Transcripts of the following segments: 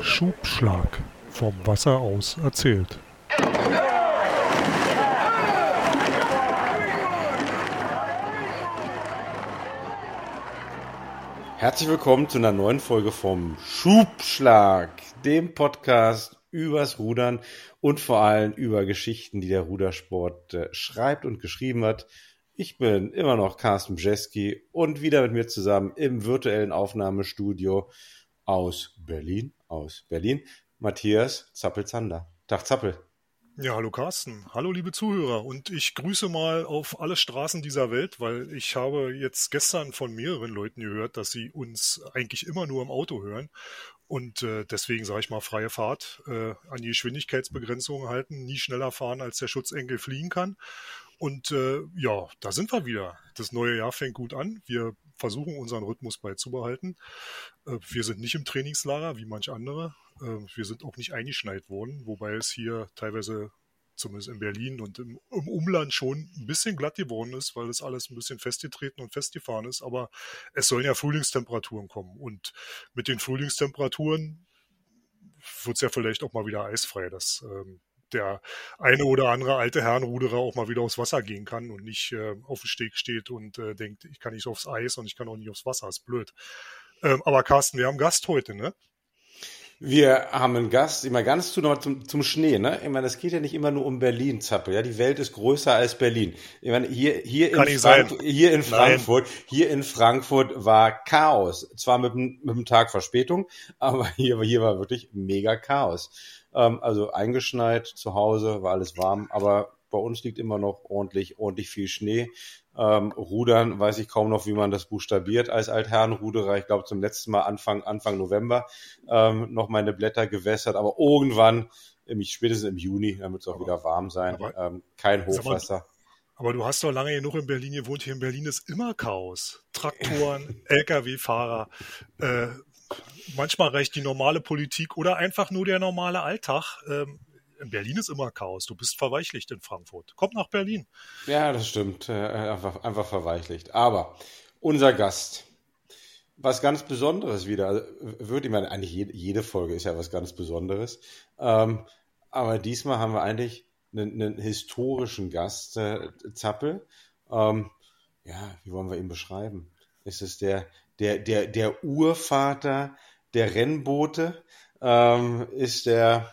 Schubschlag. Vom Wasser aus erzählt. Herzlich willkommen zu einer neuen Folge vom Schubschlag, dem Podcast übers Rudern und vor allem über Geschichten, die der Rudersport äh, schreibt und geschrieben hat. Ich bin immer noch Carsten Bjeski und wieder mit mir zusammen im virtuellen Aufnahmestudio aus Berlin, aus Berlin, Matthias Zappel-Zander. Tag Zappel. Ja, hallo Carsten. Hallo liebe Zuhörer. Und ich grüße mal auf alle Straßen dieser Welt, weil ich habe jetzt gestern von mehreren Leuten gehört, dass sie uns eigentlich immer nur im Auto hören. Und äh, deswegen sage ich mal freie Fahrt, äh, an die Geschwindigkeitsbegrenzungen halten, nie schneller fahren, als der Schutzenkel fliegen kann. Und äh, ja, da sind wir wieder. Das neue Jahr fängt gut an. Wir versuchen unseren Rhythmus beizubehalten. Äh, wir sind nicht im Trainingslager wie manch andere. Äh, wir sind auch nicht eingeschneit worden, wobei es hier teilweise zumindest in Berlin und im, Umland schon ein bisschen glatt geworden ist, weil es alles ein bisschen festgetreten und festgefahren ist. Aber es sollen ja Frühlingstemperaturen kommen. Und mit den Frühlingstemperaturen wird es ja vielleicht auch mal wieder eisfrei. Das ähm, der eine oder andere alte Herrenruderer auch mal wieder aufs Wasser gehen kann und nicht äh, auf dem Steg steht und äh, denkt, ich kann nicht aufs Eis und ich kann auch nicht aufs Wasser, ist blöd. Ähm, aber Carsten, wir haben Gast heute, ne? Wir haben einen Gast, immer ganz zu noch zum, zum Schnee, ne? Ich meine, es geht ja nicht immer nur um Berlin, Zappel, ja? Die Welt ist größer als Berlin. Ich meine, hier, hier, in, Frank hier in Frankfurt, Nein. hier in Frankfurt war Chaos. Zwar mit, mit einem Tag Verspätung, aber hier, hier war wirklich mega Chaos. Ähm, also eingeschneit zu Hause, war alles warm, aber bei uns liegt immer noch ordentlich, ordentlich viel Schnee. Ähm, Rudern weiß ich kaum noch, wie man das buchstabiert als Altherrenruderer. Ich glaube zum letzten Mal Anfang, Anfang November ähm, noch meine Blätter gewässert, aber irgendwann, im, spätestens im Juni, dann wird es auch aber, wieder warm sein. Aber, ähm, kein Hochwasser. Aber du hast doch lange genug in Berlin gewohnt. Hier in Berlin ist immer Chaos. Traktoren, Lkw-Fahrer, äh, manchmal reicht die normale Politik oder einfach nur der normale Alltag. Ähm, in Berlin ist immer Chaos. Du bist verweichlicht in Frankfurt. Komm nach Berlin. Ja, das stimmt. Äh, einfach, einfach verweichlicht. Aber unser Gast, was ganz Besonderes wieder. Also, würde ich meine, eigentlich jede, Folge ist ja was ganz Besonderes. Ähm, aber diesmal haben wir eigentlich einen, einen historischen Gast, äh, Zappel. Ähm, ja, wie wollen wir ihn beschreiben? Ist es der, der, der, der Urvater der Rennboote? Ähm, ist der,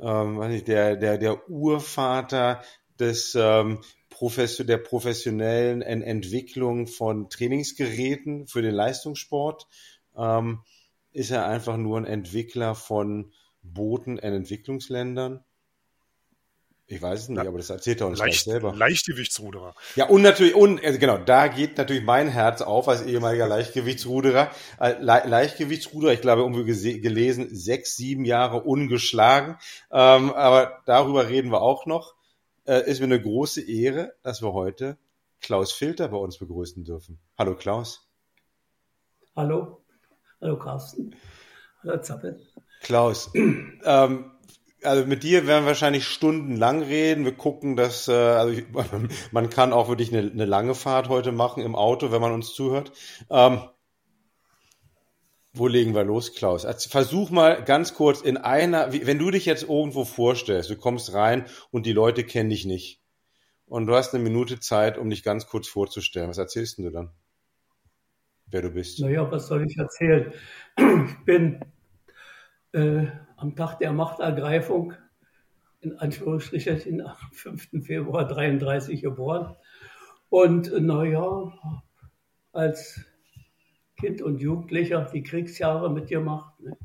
ähm, weiß nicht, der, der, der Urvater des ähm, der professionellen Entwicklung von Trainingsgeräten für den Leistungssport? Ähm, ist er einfach nur ein Entwickler von Booten in Entwicklungsländern? Ich weiß es nicht, aber das erzählt er uns Leicht, selber. Leichtgewichtsruderer. Ja, und natürlich, und also genau, da geht natürlich mein Herz auf als ehemaliger Leichtgewichtsruderer. Äh, Le Leichtgewichtsruderer, ich glaube, irgendwie gelesen, sechs, sieben Jahre ungeschlagen. Ähm, aber darüber reden wir auch noch. Äh, ist mir eine große Ehre, dass wir heute Klaus Filter bei uns begrüßen dürfen. Hallo Klaus. Hallo. Hallo Carsten. Hallo Zappel. Klaus, ähm, also mit dir werden wir wahrscheinlich stundenlang reden. Wir gucken, dass äh, also ich, man kann auch wirklich eine, eine, lange Fahrt heute machen im Auto, wenn man uns zuhört. Ähm, wo legen wir los, Klaus? Also versuch mal ganz kurz in einer, wenn du dich jetzt irgendwo vorstellst, du kommst rein und die Leute kennen dich nicht und du hast eine Minute Zeit, um dich ganz kurz vorzustellen. Was erzählst du dann? Wer du bist? Naja, was soll ich erzählen? Ich bin äh, am Tag der Machtergreifung, in Anführungsstrichen, am 5. Februar 33 geboren. Und naja, als Kind und Jugendlicher die Kriegsjahre mitgemacht. Ne?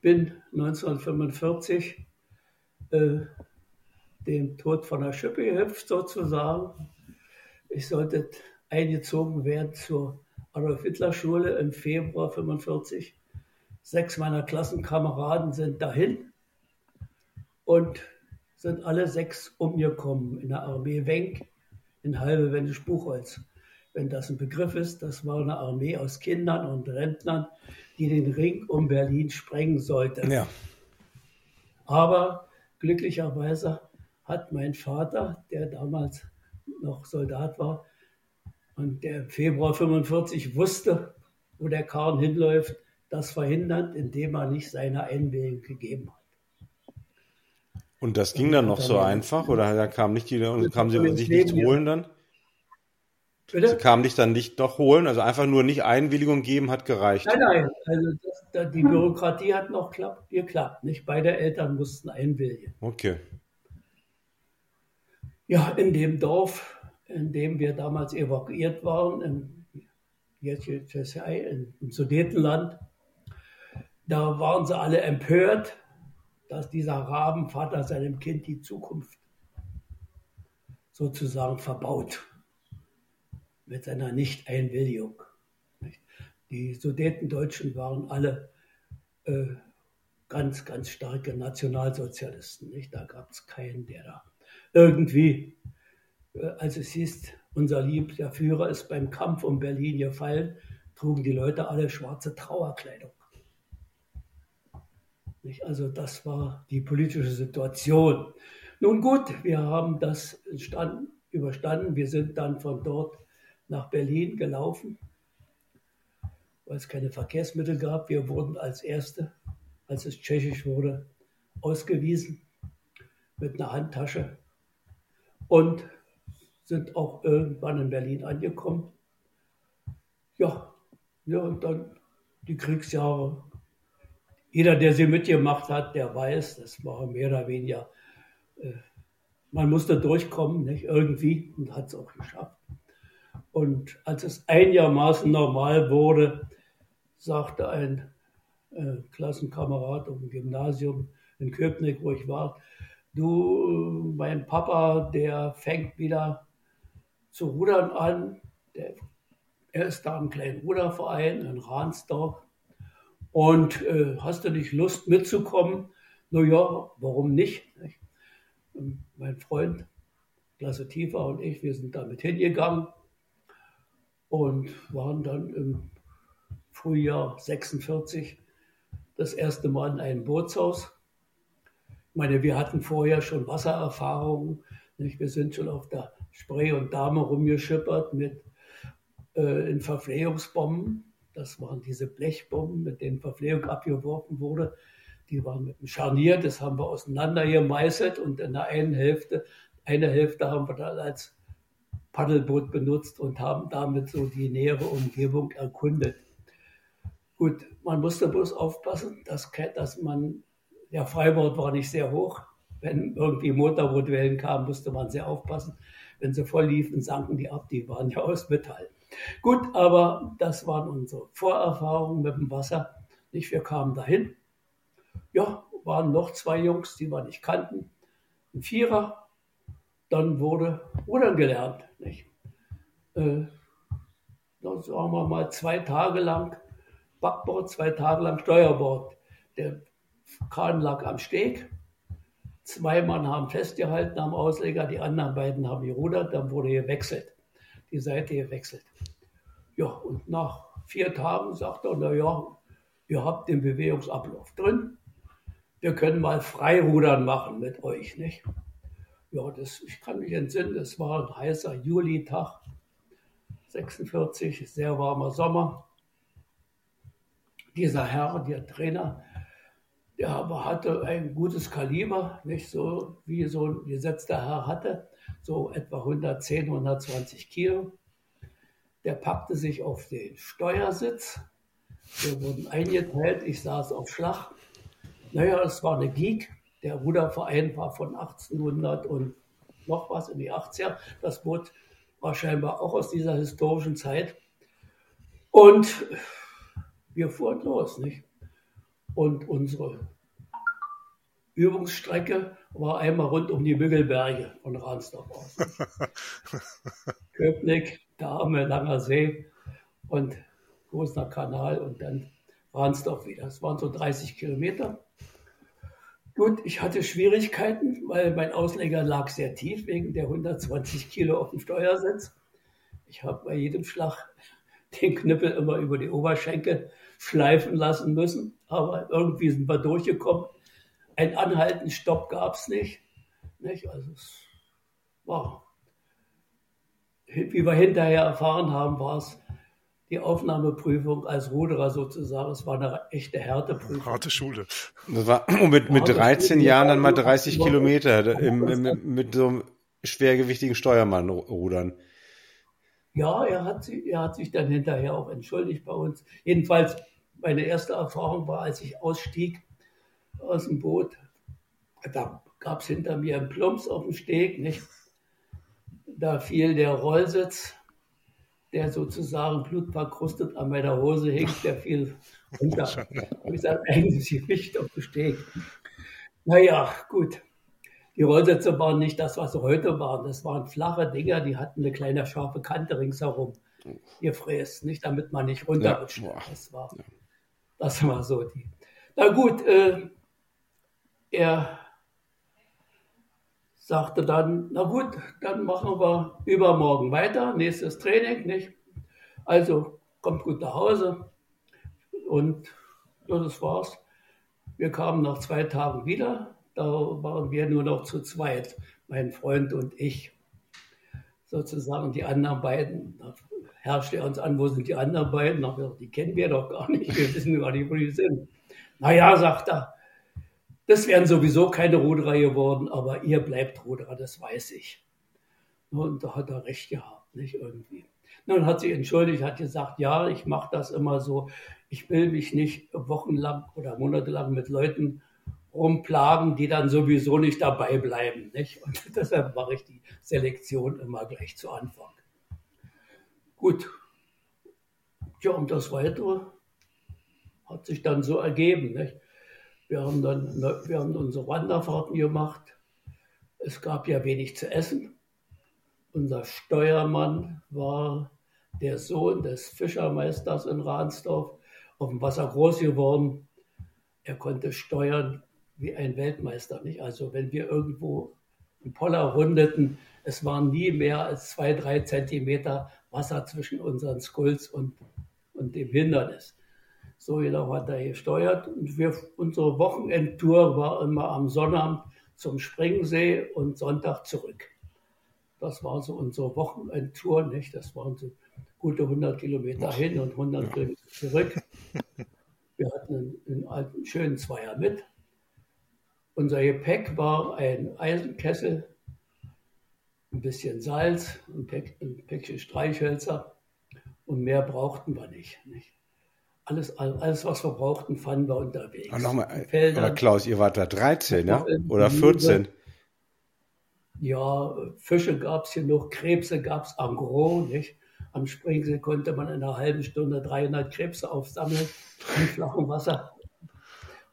Bin 1945 äh, dem Tod von der Schippe gehüpft sozusagen. Ich sollte eingezogen werden zur Adolf-Hitler-Schule im Februar 1945 sechs meiner Klassenkameraden sind dahin und sind alle sechs umgekommen in der Armee Wenk in Halbe Wendisch Buchholz. Wenn das ein Begriff ist, das war eine Armee aus Kindern und Rentnern, die den Ring um Berlin sprengen sollte. Ja. Aber glücklicherweise hat mein Vater, der damals noch Soldat war und der im Februar 45 wusste, wo der Karren hinläuft, das verhindert, indem er nicht seine Einwilligung gegeben hat. Und das ging dann noch so einfach? Oder da kam nicht die, kamen sie sich nicht holen dann? Bitte? Sie kamen dich dann nicht doch holen, also einfach nur nicht Einwilligung geben hat gereicht. Nein, nein, also das, die Bürokratie hat noch klappt, geklappt. Nicht beide Eltern mussten einwilligen. Okay. Ja, in dem Dorf, in dem wir damals evakuiert waren, im, im Sudetenland, da waren sie alle empört, dass dieser Rabenvater seinem Kind die Zukunft sozusagen verbaut mit seiner Nicht-Einwilligung. Die Sudetendeutschen waren alle äh, ganz, ganz starke Nationalsozialisten. Nicht? Da gab es keinen, der da irgendwie, äh, als es hieß, unser liebster Führer ist beim Kampf um Berlin gefallen, trugen die Leute alle schwarze Trauerkleidung. Also das war die politische Situation. Nun gut, wir haben das überstanden. Wir sind dann von dort nach Berlin gelaufen, weil es keine Verkehrsmittel gab. Wir wurden als Erste, als es tschechisch wurde, ausgewiesen mit einer Handtasche und sind auch irgendwann in Berlin angekommen. Ja, ja und dann die Kriegsjahre jeder, der sie mitgemacht hat, der weiß, das war mehr oder weniger, äh, man musste durchkommen, nicht? irgendwie, und hat es auch geschafft. Und als es einigermaßen normal wurde, sagte ein äh, Klassenkamerad dem Gymnasium in Köpenick, wo ich war, du, mein Papa, der fängt wieder zu rudern an. Der, er ist da im kleinen Ruderverein in Ransdorf und äh, hast du nicht Lust mitzukommen? Na ja, warum nicht? Mein Freund, Klasse Tiefer und ich, wir sind damit hingegangen und waren dann im Frühjahr 46 das erste Mal in einem Bootshaus. Ich meine, wir hatten vorher schon Wassererfahrungen. Nicht? Wir sind schon auf der Spree und Dame rumgeschippert mit äh, in Verpflegungsbomben. Das waren diese Blechbomben, mit denen Verpflegung abgeworfen wurde. Die waren mit einem Scharnier, das haben wir auseinander gemeißelt und in der einen Hälfte, eine Hälfte haben wir dann als Paddelboot benutzt und haben damit so die nähere Umgebung erkundet. Gut, man musste bloß aufpassen, dass, dass man, der Freibord war nicht sehr hoch. Wenn irgendwie Motorbootwellen kamen, musste man sehr aufpassen. Wenn sie voll liefen, sanken die ab, die waren ja aus Metall. Gut, aber das waren unsere Vorerfahrungen mit dem Wasser. Nicht, wir kamen dahin. Ja, waren noch zwei Jungs, die wir nicht kannten. Ein Vierer. Dann wurde Rudern gelernt. Nicht? Äh, dann sagen wir mal zwei Tage lang Backbord, zwei Tage lang Steuerbord. Der Kahn lag am Steg. Zwei Mann haben festgehalten am Ausleger, die anderen beiden haben gerudert, dann wurde gewechselt die Seite gewechselt. Ja, und nach vier Tagen sagt er, naja, ihr habt den Bewegungsablauf drin. Wir können mal Freirudern machen mit euch, nicht? Ja, das, ich kann mich entsinnen, es war ein heißer Julitag, 46, sehr warmer Sommer. Dieser Herr, der Trainer, der aber hatte ein gutes Kaliber, nicht so wie so ein gesetzter Herr hatte so etwa 110, 120 Kilo. Der packte sich auf den Steuersitz. Wir wurden eingeteilt. Ich saß auf Schlag. Naja, es war eine Geek. Der Ruderverein war von 1800 und noch was in die 80er. Das Boot war scheinbar auch aus dieser historischen Zeit. Und wir fuhren los, nicht? Und unsere Übungsstrecke war einmal rund um die Müggelberge von Ransdorf aus. Köpnick, Dahme, Langer See und Großner Kanal und dann Ransdorf wieder. Das waren so 30 Kilometer. Gut, ich hatte Schwierigkeiten, weil mein Ausleger lag sehr tief wegen der 120 Kilo auf dem Steuersitz. Ich habe bei jedem Schlag den Knüppel immer über die Oberschenkel schleifen lassen müssen, aber irgendwie sind wir durchgekommen ein Anhalten, Stopp gab es nicht. nicht. Also es war, wie wir hinterher erfahren haben, war es die Aufnahmeprüfung als Ruderer sozusagen. Es war eine echte Härteprüfung. Harte Schule. Das war mit, mit 13 Jahren dann mal 30 Kilometer im, im, mit so einem schwergewichtigen Steuermann rudern. Ja, er hat, er hat sich dann hinterher auch entschuldigt bei uns. Jedenfalls, meine erste Erfahrung war, als ich ausstieg aus dem Boot. Da gab es hinter mir einen Plumps auf dem Steg. Nicht? Da fiel der Rollsitz der sozusagen blutverkrustet an meiner Hose hing, der fiel runter. Habe ich sein eigenes Gewicht auf dem Steg. Naja, gut. Die Rollsätze waren nicht das, was sie heute waren. Das waren flache Dinger, die hatten eine kleine scharfe Kante ringsherum gefräst, nicht damit man nicht runterrutscht. Ja. Das, war, das war so die. Na gut, äh, er sagte dann, na gut, dann machen wir übermorgen weiter, nächstes Training, nicht? Also kommt gut nach Hause und das war's. Wir kamen nach zwei Tagen wieder, da waren wir nur noch zu zweit, mein Freund und ich. Sozusagen die anderen beiden, da herrschte er uns an, wo sind die anderen beiden? die kennen wir doch gar nicht, wir wissen gar nicht, wo die sind. Naja, sagt er, das wären sowieso keine Ruderer geworden, aber ihr bleibt Ruderer, das weiß ich. Und da hat er recht gehabt, nicht irgendwie. Nun hat sich entschuldigt, hat gesagt, ja, ich mache das immer so. Ich will mich nicht wochenlang oder monatelang mit Leuten rumplagen, die dann sowieso nicht dabei bleiben. Nicht? Und deshalb mache ich die Selektion immer gleich zu Anfang. Gut. Ja, und das Weitere hat sich dann so ergeben. Nicht? Wir haben dann wir haben unsere Wanderfahrten gemacht. Es gab ja wenig zu essen. Unser Steuermann war der Sohn des Fischermeisters in Ransdorf, auf dem Wasser groß geworden. Er konnte steuern wie ein Weltmeister. Nicht? Also wenn wir irgendwo einen Poller rundeten, es waren nie mehr als zwei, drei Zentimeter Wasser zwischen unseren Skulls und, und dem Hindernis. So genau hat er gesteuert. Und wir, unsere Wochenendtour war immer am Sonnabend zum Springsee und Sonntag zurück. Das war so unsere Wochenendtour, nicht? Das waren so gute 100 Kilometer hin und 100 ja. Kilometer zurück. Wir hatten einen, einen alten, schönen Zweier mit. Unser Gepäck war ein Eisenkessel, ein bisschen Salz, ein, Päckchen Streichhölzer und mehr brauchten wir nicht. nicht? Alles, alles, was wir brauchten, fanden wir unterwegs. Aber, nochmal, aber Klaus, ihr wart da 13, ja? Oder 14? Ja, Fische gab es hier noch, Krebse gab es en gros, nicht? Am Springsee konnte man in einer halben Stunde 300 Krebse aufsammeln im flachen Wasser.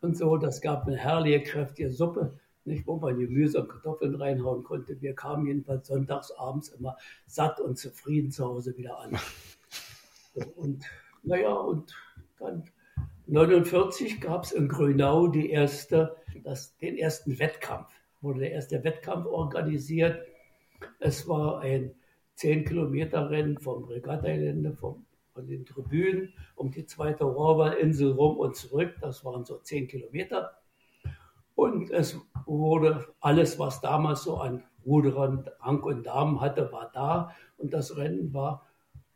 Und so, das gab eine herrliche, kräftige Suppe, nicht, wo man Gemüse und Kartoffeln reinhauen konnte. Wir kamen jedenfalls sonntags abends immer satt und zufrieden zu Hause wieder an. Und naja, und dann 1949 gab es in Grünau die erste, das, den ersten Wettkampf. Wurde der erste Wettkampf organisiert. Es war ein 10 Kilometer Rennen vom Regattagelände, vom, von den Tribünen um die zweite Rohrwallinsel rum und zurück. Das waren so 10 Kilometer. Und es wurde alles, was damals so an Ruderern, Rang und Damen hatte, war da. Und das Rennen war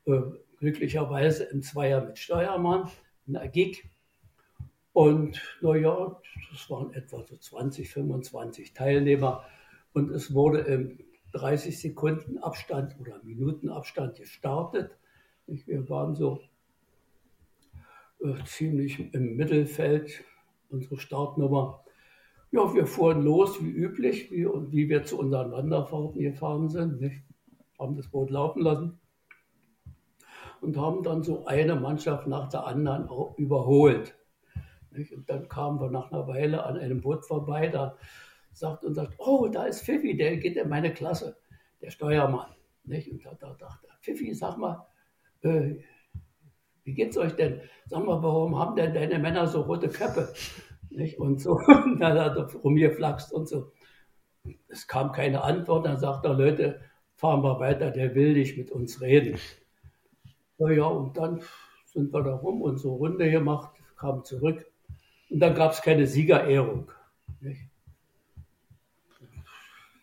äh, glücklicherweise im Zweier mit Steuermann na, Gig. Und naja, das waren etwa so 20, 25 Teilnehmer. Und es wurde im 30 Sekunden Abstand oder Minuten Abstand gestartet. Wir waren so äh, ziemlich im Mittelfeld, unsere Startnummer. Ja, wir fuhren los wie üblich, wie, wie wir zu unseren Wanderfahrten gefahren sind. Nicht? Haben das Boot laufen lassen und haben dann so eine Mannschaft nach der anderen überholt. Und dann kamen wir nach einer Weile an einem Boot vorbei, da sagt und sagt, oh, da ist Pfiffi, der geht in meine Klasse, der Steuermann. Und da, da dachte er, Pfiffi, sag mal, äh, wie geht's euch denn? Sag mal, warum haben denn deine Männer so rote Köpfe? Und so, dann hat er rumgeflaxt und so. Es kam keine Antwort, dann sagt er, Leute, fahren wir weiter, der will nicht mit uns reden. Naja, und dann sind wir da rum, unsere Runde gemacht, kamen zurück. Und dann gab es keine Siegerehrung.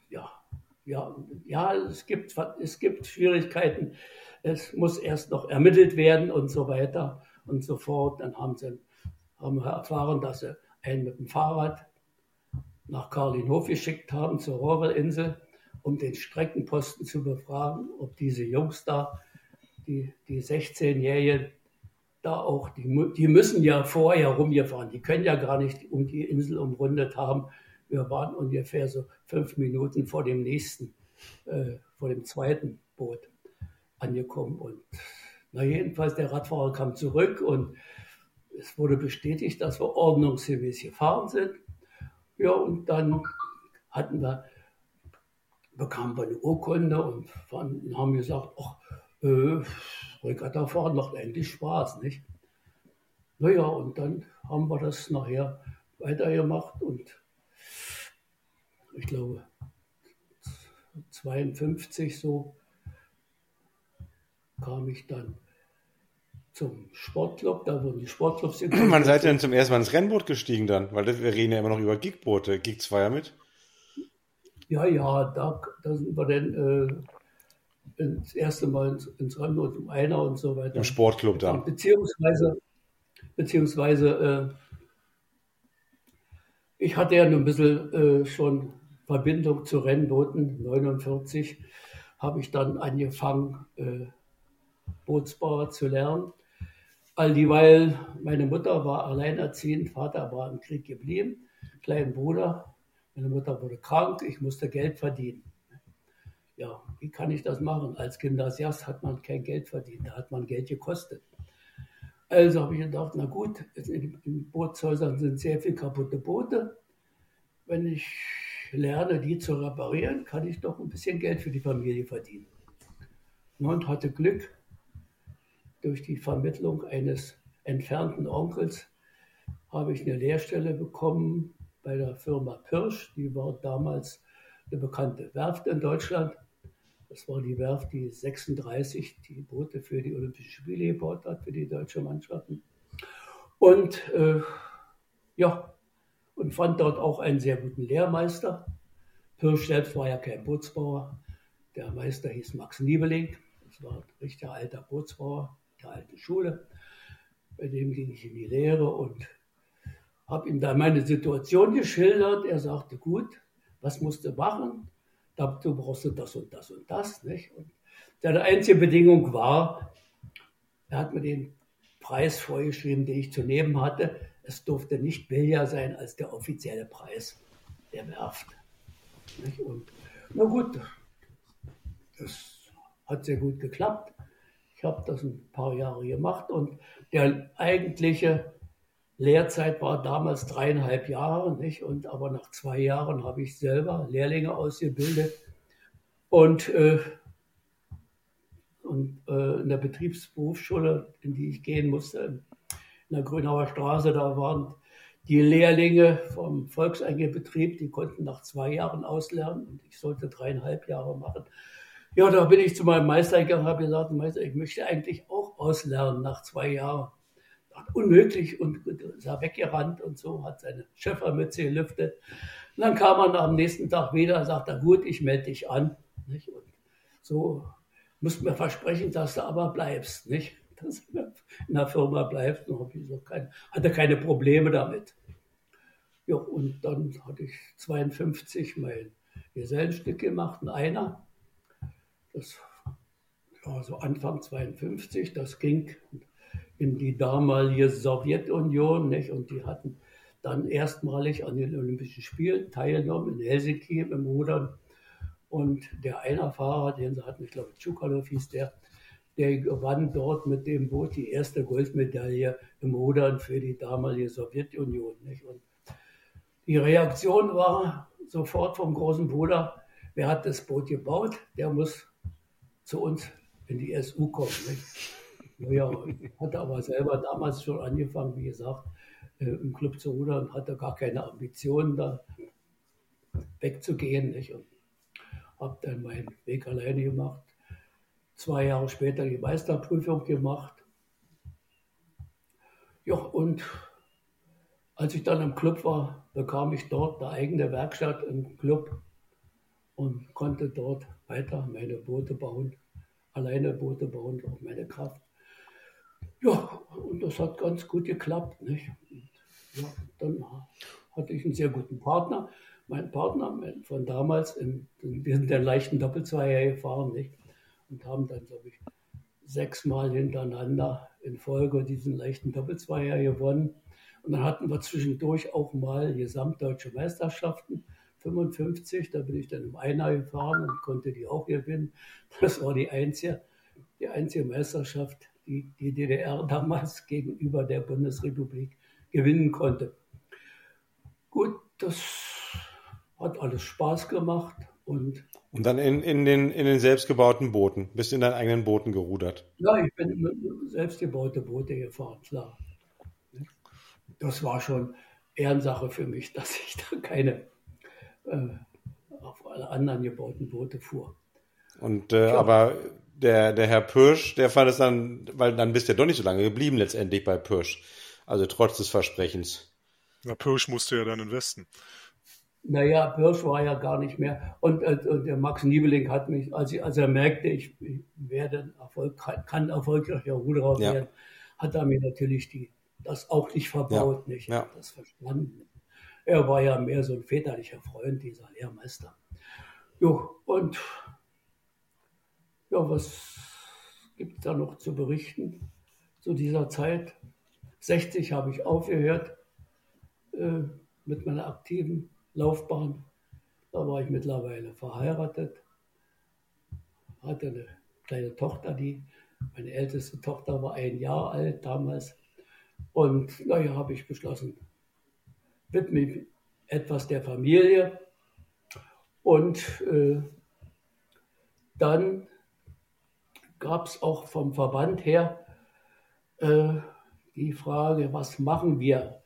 Ja, ja, ja es, gibt, es gibt Schwierigkeiten. Es muss erst noch ermittelt werden und so weiter und so fort. Dann haben sie haben wir erfahren, dass sie einen mit dem Fahrrad nach Karlinhof geschickt haben, zur Rohrwellinsel, um den Streckenposten zu befragen, ob diese Jungs da, die, die 16-Jährigen, da auch, die, die müssen ja vorher rumgefahren, die können ja gar nicht um die Insel umrundet haben. Wir waren ungefähr so fünf Minuten vor dem nächsten, äh, vor dem zweiten Boot angekommen. Und na jedenfalls, der Radfahrer kam zurück und es wurde bestätigt, dass wir ordnungsgemäß gefahren sind. Ja, und dann hatten wir, bekamen wir eine Urkunde und haben gesagt, ach, äh, Regattafahren macht eigentlich Spaß, nicht? Naja, und dann haben wir das nachher weitergemacht und ich glaube 52 so kam ich dann zum Sportclub, da wurden die Sportclubs. Wann seid ihr denn zum ersten Mal ins Rennboot gestiegen dann? Weil wir reden ja immer noch über Gigboote. Gig 2 ja mit? Ja, ja, da, da sind wir dann äh, das erste Mal ins, ins Rennboot, um einer und so weiter. Im Sportclub dann? Beziehungsweise, beziehungsweise äh, ich hatte ja nur ein bisschen äh, schon Verbindung zu Rennbooten. 49 habe ich dann angefangen, äh, Bootsbauer zu lernen. All dieweil meine Mutter war alleinerziehend, Vater war im Krieg geblieben, kleinen Bruder. Meine Mutter wurde krank, ich musste Geld verdienen. Ja, wie kann ich das machen? Als Gymnasiast hat man kein Geld verdient, da hat man Geld gekostet. Also habe ich gedacht, na gut, in, Bootshäusern sind sehr viele kaputte Boote. Wenn ich lerne, die zu reparieren, kann ich doch ein bisschen Geld für die Familie verdienen. Und hatte Glück, durch die Vermittlung eines entfernten Onkels habe ich eine Lehrstelle bekommen bei der Firma Pirsch. Die war damals eine bekannte Werft in Deutschland. Das war die Werft, die 36 die Boote für die Olympischen Spiele gebaut hat, für die deutsche Mannschaften. Und äh, ja, und fand dort auch einen sehr guten Lehrmeister. Pirsch selbst war ja kein Bootsbauer. Der Meister hieß Max Niebeling. Das war ein richtiger alter Bootsbauer der alten Schule. Bei dem ging ich in die Lehre und habe ihm da meine Situation geschildert. Er sagte, gut, was musst du machen? Dazu brauchst du das und das und das. Nicht? Und seine einzige Bedingung war, er hat mir den Preis vorgeschrieben, den ich zu nehmen hatte. Es durfte nicht billiger sein als der offizielle Preis der Werft. Nicht? Und na gut, das hat sehr gut geklappt. Ich habe das ein paar Jahre gemacht und der eigentliche Lehrzeit war damals dreieinhalb Jahre, nicht? Und aber nach zwei Jahren habe ich selber Lehrlinge ausgebildet und, äh, und äh, in der Betriebsberufsschule, in die ich gehen musste, in der Grünauer Straße, da waren die Lehrlinge vom Volkseingebetrieb, die konnten nach zwei Jahren auslernen und ich sollte dreieinhalb Jahre machen. Ja, da bin ich zu meinem Meister gegangen und habe gesagt, Meister, ich möchte eigentlich auch auslernen nach zwei Jahren. Unmöglich und ist er weggerannt und so, hat seine Schöpfermütze gelüftet. Und dann kam er am nächsten Tag wieder und sagte, gut, ich melde dich an. Nicht? Und so musst mir versprechen, dass du aber bleibst, nicht? Dass du in der Firma bleibst. Und ich so kein, hatte keine Probleme damit. Ja, und dann hatte ich 52 mein Gesellenstück gemacht, ein einer. Das war so Anfang 52, das ging in die damalige Sowjetunion, nicht? Und die hatten dann erstmalig an den Olympischen Spielen teilgenommen in Helsinki im Rudern. Und der Einerfahrer, den sie hatten, ich glaube Tschukalov hieß der, der gewann dort mit dem Boot die erste Goldmedaille im Rudern für die damalige Sowjetunion. Nicht? Und die Reaktion war sofort vom großen Bruder, wer hat das Boot gebaut, der muss zu uns in die SU kommen. Nicht? Ja, hatte aber selber damals schon angefangen, wie gesagt, äh, im Club zu rudern, hatte gar keine Ambitionen, da wegzugehen. Nicht? Und habe dann meinen Weg alleine gemacht. Zwei Jahre später die Meisterprüfung gemacht. Ja, und als ich dann im Club war, bekam ich dort eine eigene Werkstatt im Club und konnte dort weiter meine Boote bauen, alleine Boote bauen, auch meine Kraft. Ja, und das hat ganz gut geklappt. Nicht? Ja, dann hatte ich einen sehr guten Partner. Mein Partner von damals, in, wir sind den leichten Doppelzweier gefahren nicht? und haben dann, glaube ich, sechsmal hintereinander in Folge diesen leichten Doppelzweier gewonnen. Und dann hatten wir zwischendurch auch mal gesamtdeutsche Meisterschaften. 55, da bin ich dann im Einer gefahren und konnte die auch gewinnen. Das war die einzige, die einzige Meisterschaft, die DDR damals gegenüber der Bundesrepublik gewinnen konnte. Gut, das hat alles Spaß gemacht und und dann in, in, den, in den selbstgebauten Booten. Bist du in deinen eigenen Booten gerudert? Ja, ich bin mit selbstgebaute Boote gefahren, klar. Das war schon Ehrensache für mich, dass ich da keine äh, auf alle anderen gebauten Boote fuhr. Und äh, aber der, der Herr Pirsch, der fand es dann, weil dann bist du ja doch nicht so lange geblieben letztendlich bei Pirsch. Also trotz des Versprechens. Na, Pirsch musste ja dann in Westen. Naja, Pirsch war ja gar nicht mehr. Und, äh, und der Max Niebeling hat mich, als, ich, als er merkte, ich, ich werde Erfolg, kann erfolgreicher Ruderer ja. werden, hat er mir natürlich die, das auch nicht verbaut, ja. nicht? Ja. Das verstanden. Er war ja mehr so ein väterlicher Freund, dieser Lehrmeister. Jo, und ja, was gibt es da noch zu berichten zu dieser Zeit? 60 habe ich aufgehört äh, mit meiner aktiven Laufbahn. Da war ich mittlerweile verheiratet, hatte eine kleine Tochter, die meine älteste Tochter war ein Jahr alt damals. Und naja, habe ich beschlossen, widme mich etwas der Familie. Und äh, dann gab es auch vom Verband her äh, die Frage, was machen wir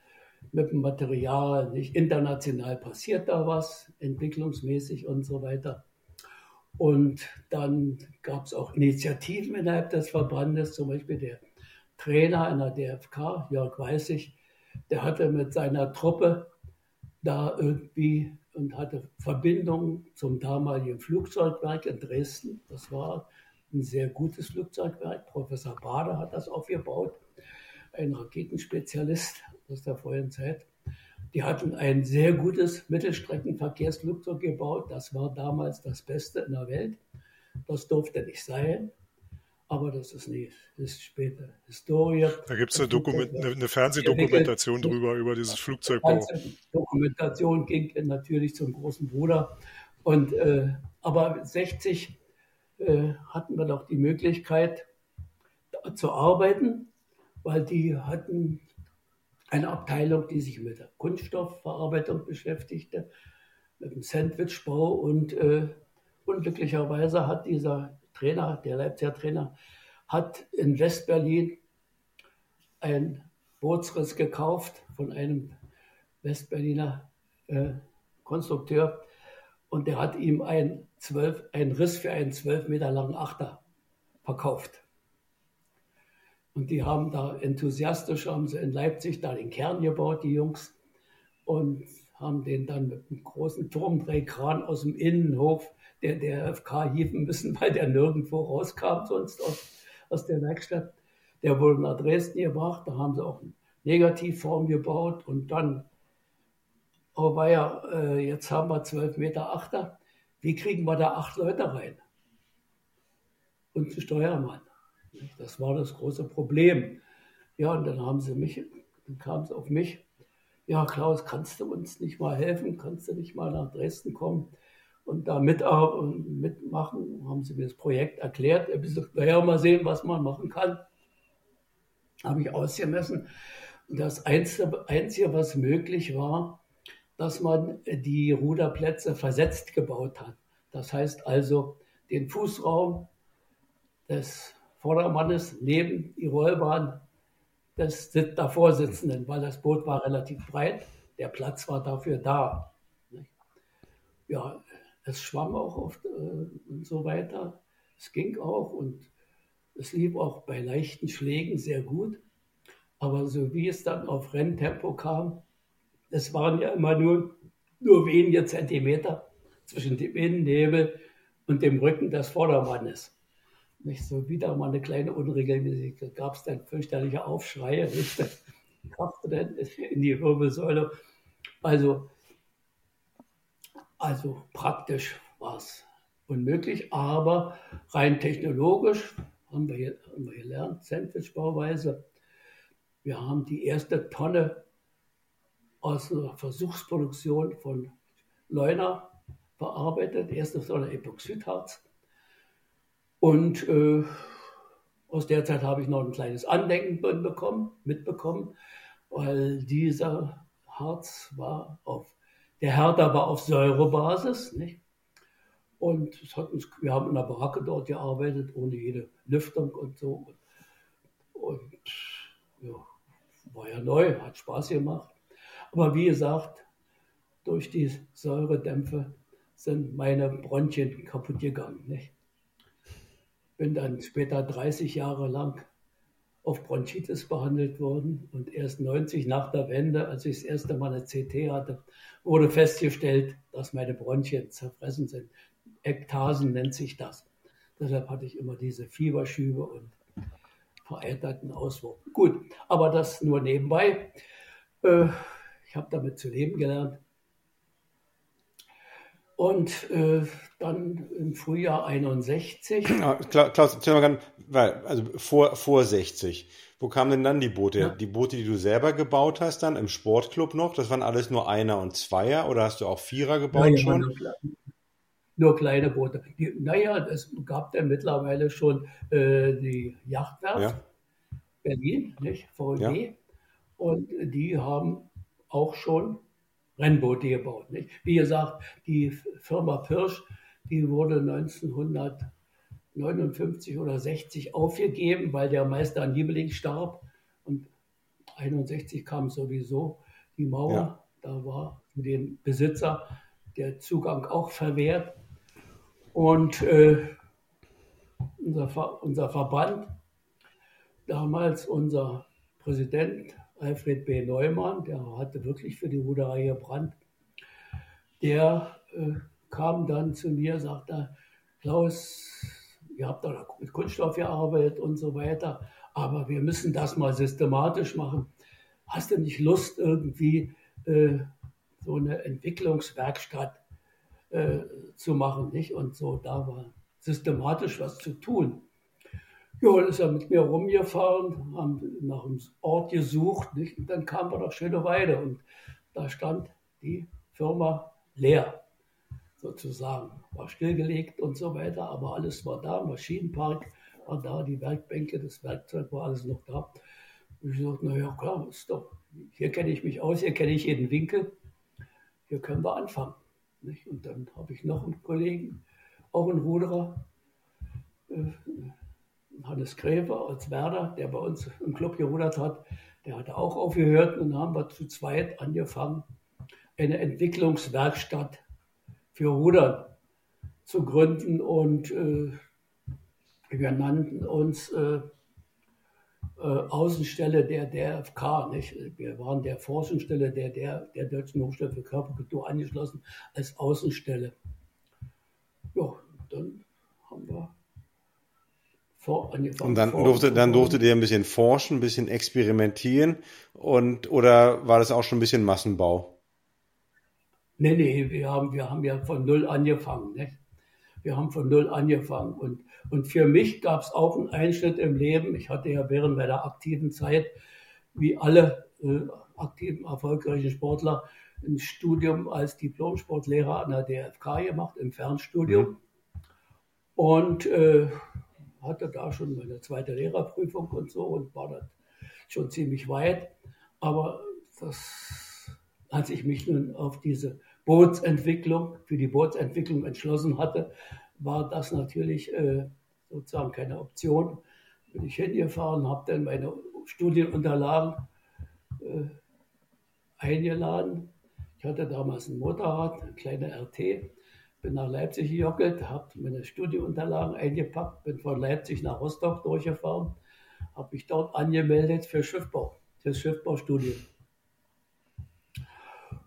mit dem Material, nicht international passiert da was, entwicklungsmäßig und so weiter. Und dann gab es auch Initiativen innerhalb des Verbandes, zum Beispiel der Trainer in der DFK, Jörg Weißig, der hatte mit seiner Truppe da irgendwie und hatte Verbindungen zum damaligen Flugzeugwerk in Dresden. Das war ein sehr gutes Flugzeugwerk. Professor Bader hat das aufgebaut, ein Raketenspezialist aus der vorigen Zeit. Die hatten ein sehr gutes Mittelstreckenverkehrsflugzeug gebaut. Das war damals das Beste in der Welt. Das durfte nicht sein. Aber das ist nicht, das ist später Historie. Da gibt es eine, eine, eine Fernsehdokumentation drüber, über dieses Flugzeugbau. Die Dokumentation ging natürlich zum großen Bruder. Und, äh, aber 60 äh, hatten wir doch die Möglichkeit zu arbeiten, weil die hatten eine Abteilung, die sich mit der Kunststoffverarbeitung beschäftigte, mit dem Sandwichbau und äh, unglücklicherweise hat dieser Trainer, der Leipziger Trainer, hat in Westberlin ein Bootsriss gekauft von einem Westberliner äh, Konstrukteur und der hat ihm ein, 12, ein Riss für einen zwölf Meter langen Achter verkauft. Und die haben da enthusiastisch, haben sie in Leipzig da den Kern gebaut, die Jungs, und haben den dann mit einem großen Turmdrehkran aus dem Innenhof der, der FK hieven müssen, weil der nirgendwo rauskam, sonst aus, aus der Werkstatt. Der wurde nach Dresden gebracht, da haben sie auch eine Negativform gebaut und dann, oh weia, äh, jetzt haben wir 12 Meter Achter, wie kriegen wir da acht Leute rein? Und einen Steuermann. Das war das große Problem. Ja, und dann haben sie mich, dann kam es auf mich. Ja, Klaus, kannst du uns nicht mal helfen? Kannst du nicht mal nach Dresden kommen und da mit, mitmachen? Haben sie mir das Projekt erklärt. Habe gesagt, naja, mal sehen, was man machen kann. Habe ich ausgemessen. Und das Einzige, was möglich war, dass man die Ruderplätze versetzt gebaut hat. Das heißt also, den Fußraum des Vordermannes neben die Rollbahn des Davorsitzenden, weil das Boot war relativ breit, der Platz war dafür da. Ja, es schwamm auch oft äh, und so weiter. Es ging auch und es lief auch bei leichten Schlägen sehr gut. Aber so wie es dann auf Renntempo kam, es waren ja immer nur, nur wenige Zentimeter zwischen dem Innennebel und dem Rücken des Vordermannes. Nicht so wieder mal eine kleine Unregelmäßigkeit. Gab es dann fürchterliche Aufschreie, nicht? dann in die Wirbelsäule. Also, also praktisch war es unmöglich, aber rein technologisch haben wir, hier, haben wir gelernt, Sandwich-Bauweise. Wir haben die erste Tonne aus einer Versuchsproduktion von Leuna verarbeitet, erste Tonne Epoxidharz. Und äh, aus der Zeit habe ich noch ein kleines Andenken bekommen, mitbekommen, weil dieser Harz war auf, der Härter war auf Säurebasis, nicht? Und uns, wir haben in der Baracke dort gearbeitet, ohne jede Lüftung und so. Und, und ja, war ja neu, hat Spaß gemacht. Aber wie gesagt, durch die Säuredämpfe sind meine Bronchien kaputt gegangen. Nicht? Bin dann später 30 Jahre lang auf Bronchitis behandelt worden und erst 90 nach der Wende, als ich das erste Mal eine CT hatte, wurde festgestellt, dass meine Bronchien zerfressen sind. Ektasen nennt sich das. Deshalb hatte ich immer diese Fieberschübe und vereiterten Auswurf. Gut, aber das nur nebenbei. Äh, ich habe damit zu leben gelernt. Und äh, dann im Frühjahr 61. Ja, Klaus, weil, also vor, vor 60. Wo kamen denn dann die Boote? Ja. Die Boote, die du selber gebaut hast, dann im Sportclub noch? Das waren alles nur Einer und Zweier oder hast du auch Vierer gebaut ja, schon? Nur, nur, kleine Boote. Die, naja, es gab dann mittlerweile schon äh, die Yachtwerft Berlin, nicht? VW. Und die haben auch schon Rennboote gebaut. Nicht? Wie gesagt, die Firma Pirsch, die wurde 1959 oder 60 aufgegeben, weil der Meister Niebeling starb. Und 61 kam sowieso die Mauer. Ja. Da war für den Besitzer der Zugang auch verwehrt. Und äh, unser, Ver unser Verband, damals unser Präsident Alfred B. Neumann, der hatte wirklich für die Ruderei gebrannt, der äh, kam dann zu mir, sagte, Klaus, ihr habt da mit Kunststoff gearbeitet und so weiter, aber wir müssen das mal systematisch machen. Hast du nicht Lust, irgendwie äh, so eine Entwicklungswerkstatt äh, zu machen? Nicht? Und so, da war systematisch was zu tun. Ja, dann ist er mit mir rumgefahren, haben nach einem Ort gesucht. Nicht? Und dann kamen wir nach Schöneweide und da stand die Firma leer, sozusagen. War stillgelegt und so weiter, aber alles war da. Maschinenpark war da, die Werkbänke, das Werkzeug war alles noch da. Und ich sagte, naja, klar, ist doch, hier kenne ich mich aus, hier kenne ich jeden Winkel, hier können wir anfangen. Nicht? Und dann habe ich noch einen Kollegen, auch einen Ruderer, äh, Hannes Gräfer als Werder, der bei uns im Club gerudert hat, der hatte auch aufgehört und dann haben wir zu zweit angefangen, eine Entwicklungswerkstatt für Rudern zu gründen und äh, wir nannten uns äh, äh, Außenstelle der DFK. Nicht? Wir waren der Forschungsstelle der, der, der Deutschen Hochschule für Körperkultur angeschlossen als Außenstelle. Ja, dann haben wir vor, und dann durfte, dann durfte der ein bisschen forschen, ein bisschen experimentieren und oder war das auch schon ein bisschen Massenbau? Nee, nee, wir haben, wir haben ja von null angefangen. Nicht? Wir haben von null angefangen. Und, und für mich gab es auch einen Einschnitt im Leben. Ich hatte ja während meiner aktiven Zeit, wie alle äh, aktiven, erfolgreichen Sportler, ein Studium als Diplom-Sportlehrer an der DFK gemacht, im Fernstudium. Mhm. Und äh, hatte da schon meine zweite Lehrerprüfung und so und war dann schon ziemlich weit. Aber das, als ich mich nun auf diese Bootsentwicklung, für die Bootsentwicklung entschlossen hatte, war das natürlich äh, sozusagen keine Option. Bin ich hingefahren, habe dann meine Studienunterlagen äh, eingeladen. Ich hatte damals ein Motorrad, eine kleine RT bin nach Leipzig gejockelt, habe meine Studienunterlagen eingepackt, bin von Leipzig nach Rostock durchgefahren, habe mich dort angemeldet für Schiffbau, für das Schiffbaustudium.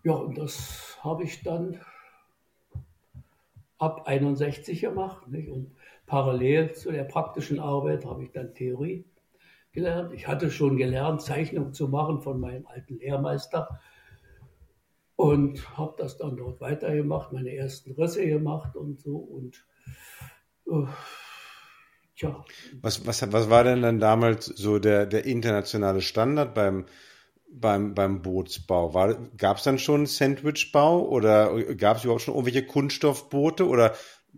Ja, und das habe ich dann ab 61 gemacht. Nicht? Und parallel zu der praktischen Arbeit habe ich dann Theorie gelernt. Ich hatte schon gelernt, Zeichnung zu machen von meinem alten Lehrmeister und habe das dann dort weitergemacht, meine ersten Risse gemacht und so und äh, tja. Was, was, was war denn dann damals so der, der internationale Standard beim, beim, beim Bootsbau? Gab es dann schon Sandwichbau oder gab es überhaupt schon irgendwelche Kunststoffboote oder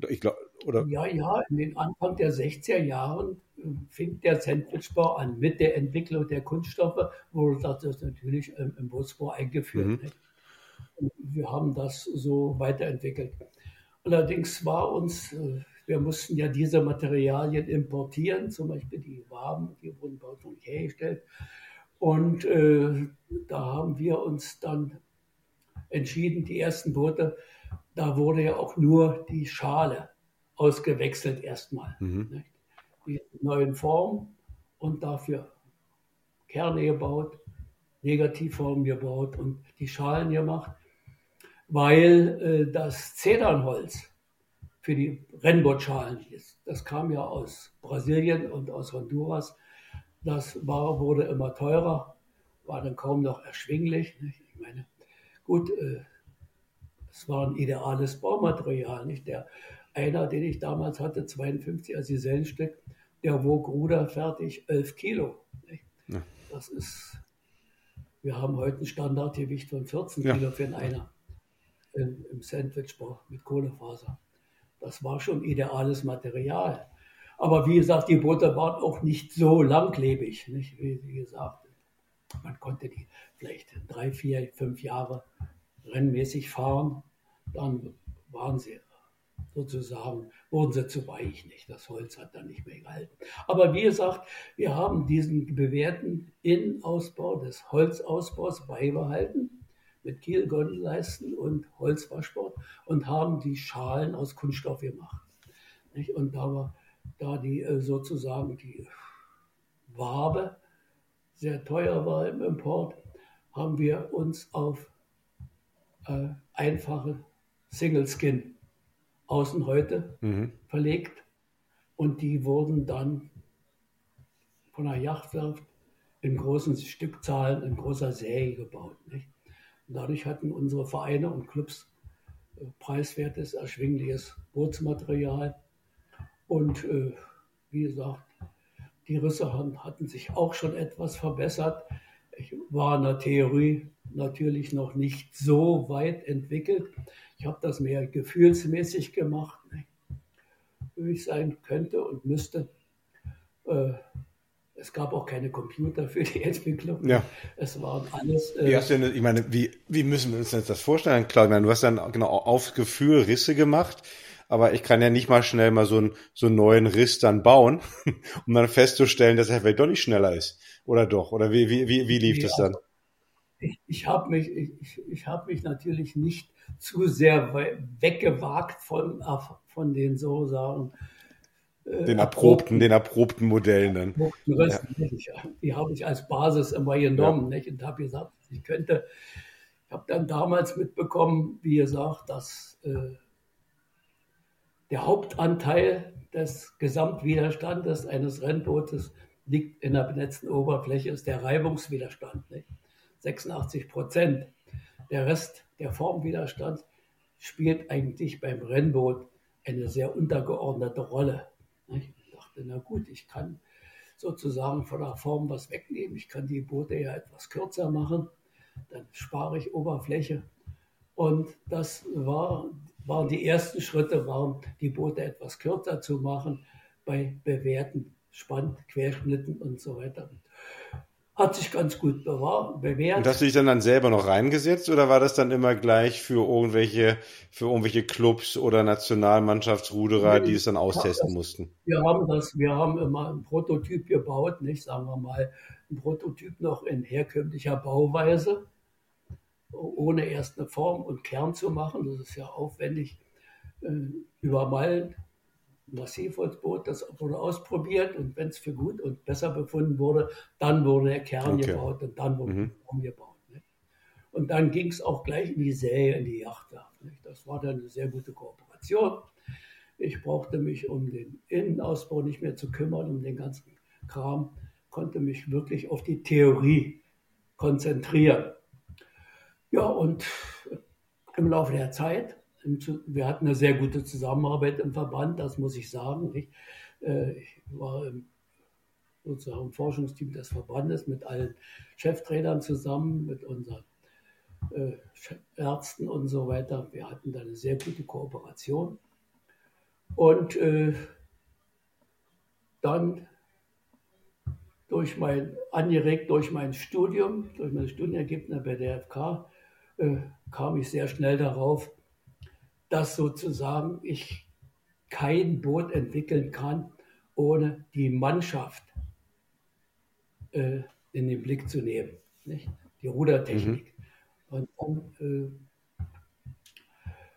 ich glaube oder? Ja, ja, in den Anfang der 60er Jahren äh, fing der Sandwichbau an. Mit der Entwicklung der Kunststoffe wurde das natürlich im Bootsbau eingeführt. Mhm wir haben das so weiterentwickelt. Allerdings war uns, äh, wir mussten ja diese Materialien importieren, zum Beispiel die Waben, die wurden bei uns nicht hergestellt. Und äh, da haben wir uns dann entschieden, die ersten Boote, da wurde ja auch nur die Schale ausgewechselt erstmal. Mhm. Die neuen Formen und dafür Kerne gebaut, Negativformen gebaut und die Schalen gemacht weil äh, das Zedernholz für die Rennbootschalen, das kam ja aus Brasilien und aus Honduras, das war, wurde immer teurer, war dann kaum noch erschwinglich. Nicht? Ich meine, gut, äh, es war ein ideales Baumaterial. Nicht? Der, einer, den ich damals hatte, 52 als Gesellenstück, der wog ruderfertig 11 Kilo. Ja. Das ist, wir haben heute ein Standardgewicht von 14 ja. Kilo für einen Einer im, im Sandwichbau mit Kohlefaser. Das war schon ideales Material. Aber wie gesagt, die Boote waren auch nicht so langlebig. Nicht? Wie, wie gesagt, man konnte die vielleicht drei, vier, fünf Jahre rennmäßig fahren. Dann waren sie sozusagen, wurden sie zu weich. Nicht? Das Holz hat dann nicht mehr gehalten. Aber wie gesagt, wir haben diesen bewährten Innenausbau des Holzausbaus beibehalten mit Kielgondelleisten und Holzwaschbord und haben die Schalen aus Kunststoff gemacht. Nicht? Und da war da die äh, sozusagen die Wabe sehr teuer war im Import, haben wir uns auf äh, einfache Single Skin Außenhäute mhm. verlegt und die wurden dann von der Yachtwerft in großen Stückzahlen in großer Serie gebaut. Nicht? Dadurch hatten unsere Vereine und Clubs äh, preiswertes, erschwingliches Bootsmaterial. Und äh, wie gesagt, die Risse hatten sich auch schon etwas verbessert. Ich war in der Theorie natürlich noch nicht so weit entwickelt. Ich habe das mehr gefühlsmäßig gemacht, ne? wie ich sein könnte und müsste. Äh, es gab auch keine Computer für die Entwicklung. Ja. Es waren alles. Äh, denn, ich meine, wie, wie müssen wir uns jetzt das vorstellen, Claudia? Du hast dann genau auf Gefühl Risse gemacht, aber ich kann ja nicht mal schnell mal so einen, so einen neuen Riss dann bauen, um dann festzustellen, dass er vielleicht doch nicht schneller ist. Oder doch? Oder wie, wie, wie, wie lief ja, das dann? Ich, ich habe mich, ich, ich hab mich natürlich nicht zu sehr weggewagt von, von den so sagen äh, den erprobten, den erprobten Modellen dann. Ja. Die habe ich als Basis immer genommen ja. nicht? und habe gesagt, ich könnte, ich habe dann damals mitbekommen, wie gesagt, dass äh, der Hauptanteil des Gesamtwiderstandes eines Rennbootes liegt in der benetzten Oberfläche, ist der Reibungswiderstand. Nicht? 86 Prozent. Der Rest, der Formwiderstand, spielt eigentlich beim Rennboot eine sehr untergeordnete Rolle. Ich dachte, na gut, ich kann sozusagen von der Form was wegnehmen. Ich kann die Boote ja etwas kürzer machen. Dann spare ich Oberfläche. Und das war, waren die ersten Schritte, waren die Boote etwas kürzer zu machen bei bewährten Spann, Querschnitten und so weiter hat sich ganz gut bewährt. Und hast du dich dann, dann selber noch reingesetzt oder war das dann immer gleich für irgendwelche, für irgendwelche Clubs oder Nationalmannschaftsruderer, die es dann austesten das, mussten? Wir haben das, wir haben immer ein Prototyp gebaut, nicht, sagen wir mal, ein Prototyp noch in herkömmlicher Bauweise, ohne erst eine Form und Kern zu machen. Das ist ja aufwendig. Äh, übermalen, Massivholzboot, das wurde ausprobiert und wenn es für gut und besser befunden wurde, dann wurde der Kern okay. gebaut und dann wurde mhm. der gebaut. Und dann ging es auch gleich in die Säge, in die Yachtwerft. Das war dann eine sehr gute. Kooperation. Ich brauchte mich um den Innenausbau nicht mehr zu kümmern, um den ganzen Kram, konnte mich wirklich auf die Theorie konzentrieren. Ja, und im Laufe der Zeit, wir hatten eine sehr gute Zusammenarbeit im Verband, das muss ich sagen. Ich, äh, ich war im sozusagen im Forschungsteam des Verbandes mit allen Cheftrainern zusammen, mit unseren äh, Ärzten und so weiter. Wir hatten da eine sehr gute Kooperation. Und äh, dann durch mein, angeregt durch mein Studium, durch meine Studienergebnisse bei der FK, äh, kam ich sehr schnell darauf, dass sozusagen ich kein Boot entwickeln kann, ohne die Mannschaft äh, in den Blick zu nehmen. Nicht? Die Rudertechnik. Mhm. Und dann äh,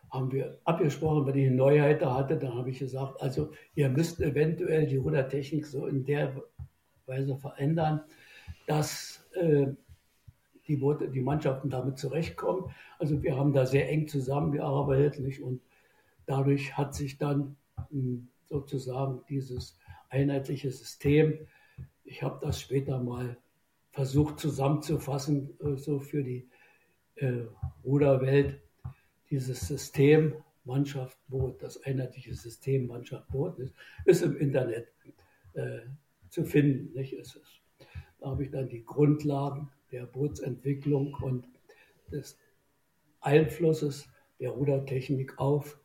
haben wir abgesprochen, wenn ich eine Neuheit da hatte, dann habe ich gesagt, also ihr müsst eventuell die Rudertechnik so in der Weise verändern, dass äh, die, die Mannschaften damit zurechtkommen. Also wir haben da sehr eng zusammengearbeitet nicht? und dadurch hat sich dann hm, sozusagen dieses einheitliche System ich habe das später mal versucht zusammenzufassen, äh, so für die äh, Ruderwelt, dieses System Mannschaft Boot, das einheitliche System Mannschaft Boot ist, ist im Internet äh, zu finden. Nicht? Es ist, da habe ich dann die Grundlagen der Bootsentwicklung und des Einflusses der Rudertechnik auf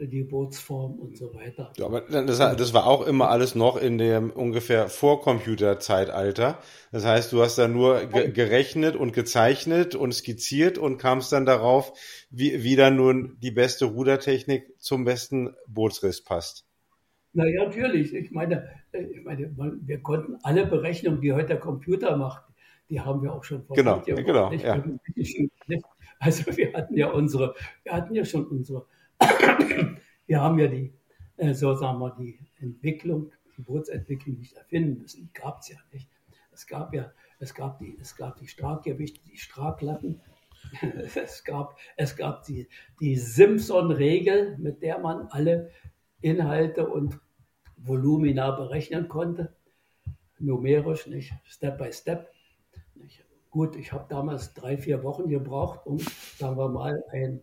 die Bootsform und so weiter. Ja, aber das, das, war auch immer alles noch in dem ungefähr Vorcomputerzeitalter. Das heißt, du hast da nur ge gerechnet und gezeichnet und skizziert und kamst dann darauf, wie, wie dann nun die beste Rudertechnik zum besten Bootsriss passt. Na ja, natürlich. Ich meine, äh, ich meine, wir konnten alle Berechnungen, die heute der Computer macht, die haben wir auch schon vor Genau, genau. Ja. Also wir hatten ja unsere, wir hatten ja schon unsere wir haben ja die, äh, so sagen wir, die Entwicklung, die Bootsentwicklung nicht erfinden müssen. Die gab es ja nicht. Es gab ja, es gab die, es gab die Straggewichte, die Strahlatten. Es gab, es gab die, die Simpson-Regel, mit der man alle Inhalte und Volumina berechnen konnte. Numerisch, nicht Step by Step. Gut, ich habe damals drei, vier Wochen gebraucht, um, sagen wir mal, ein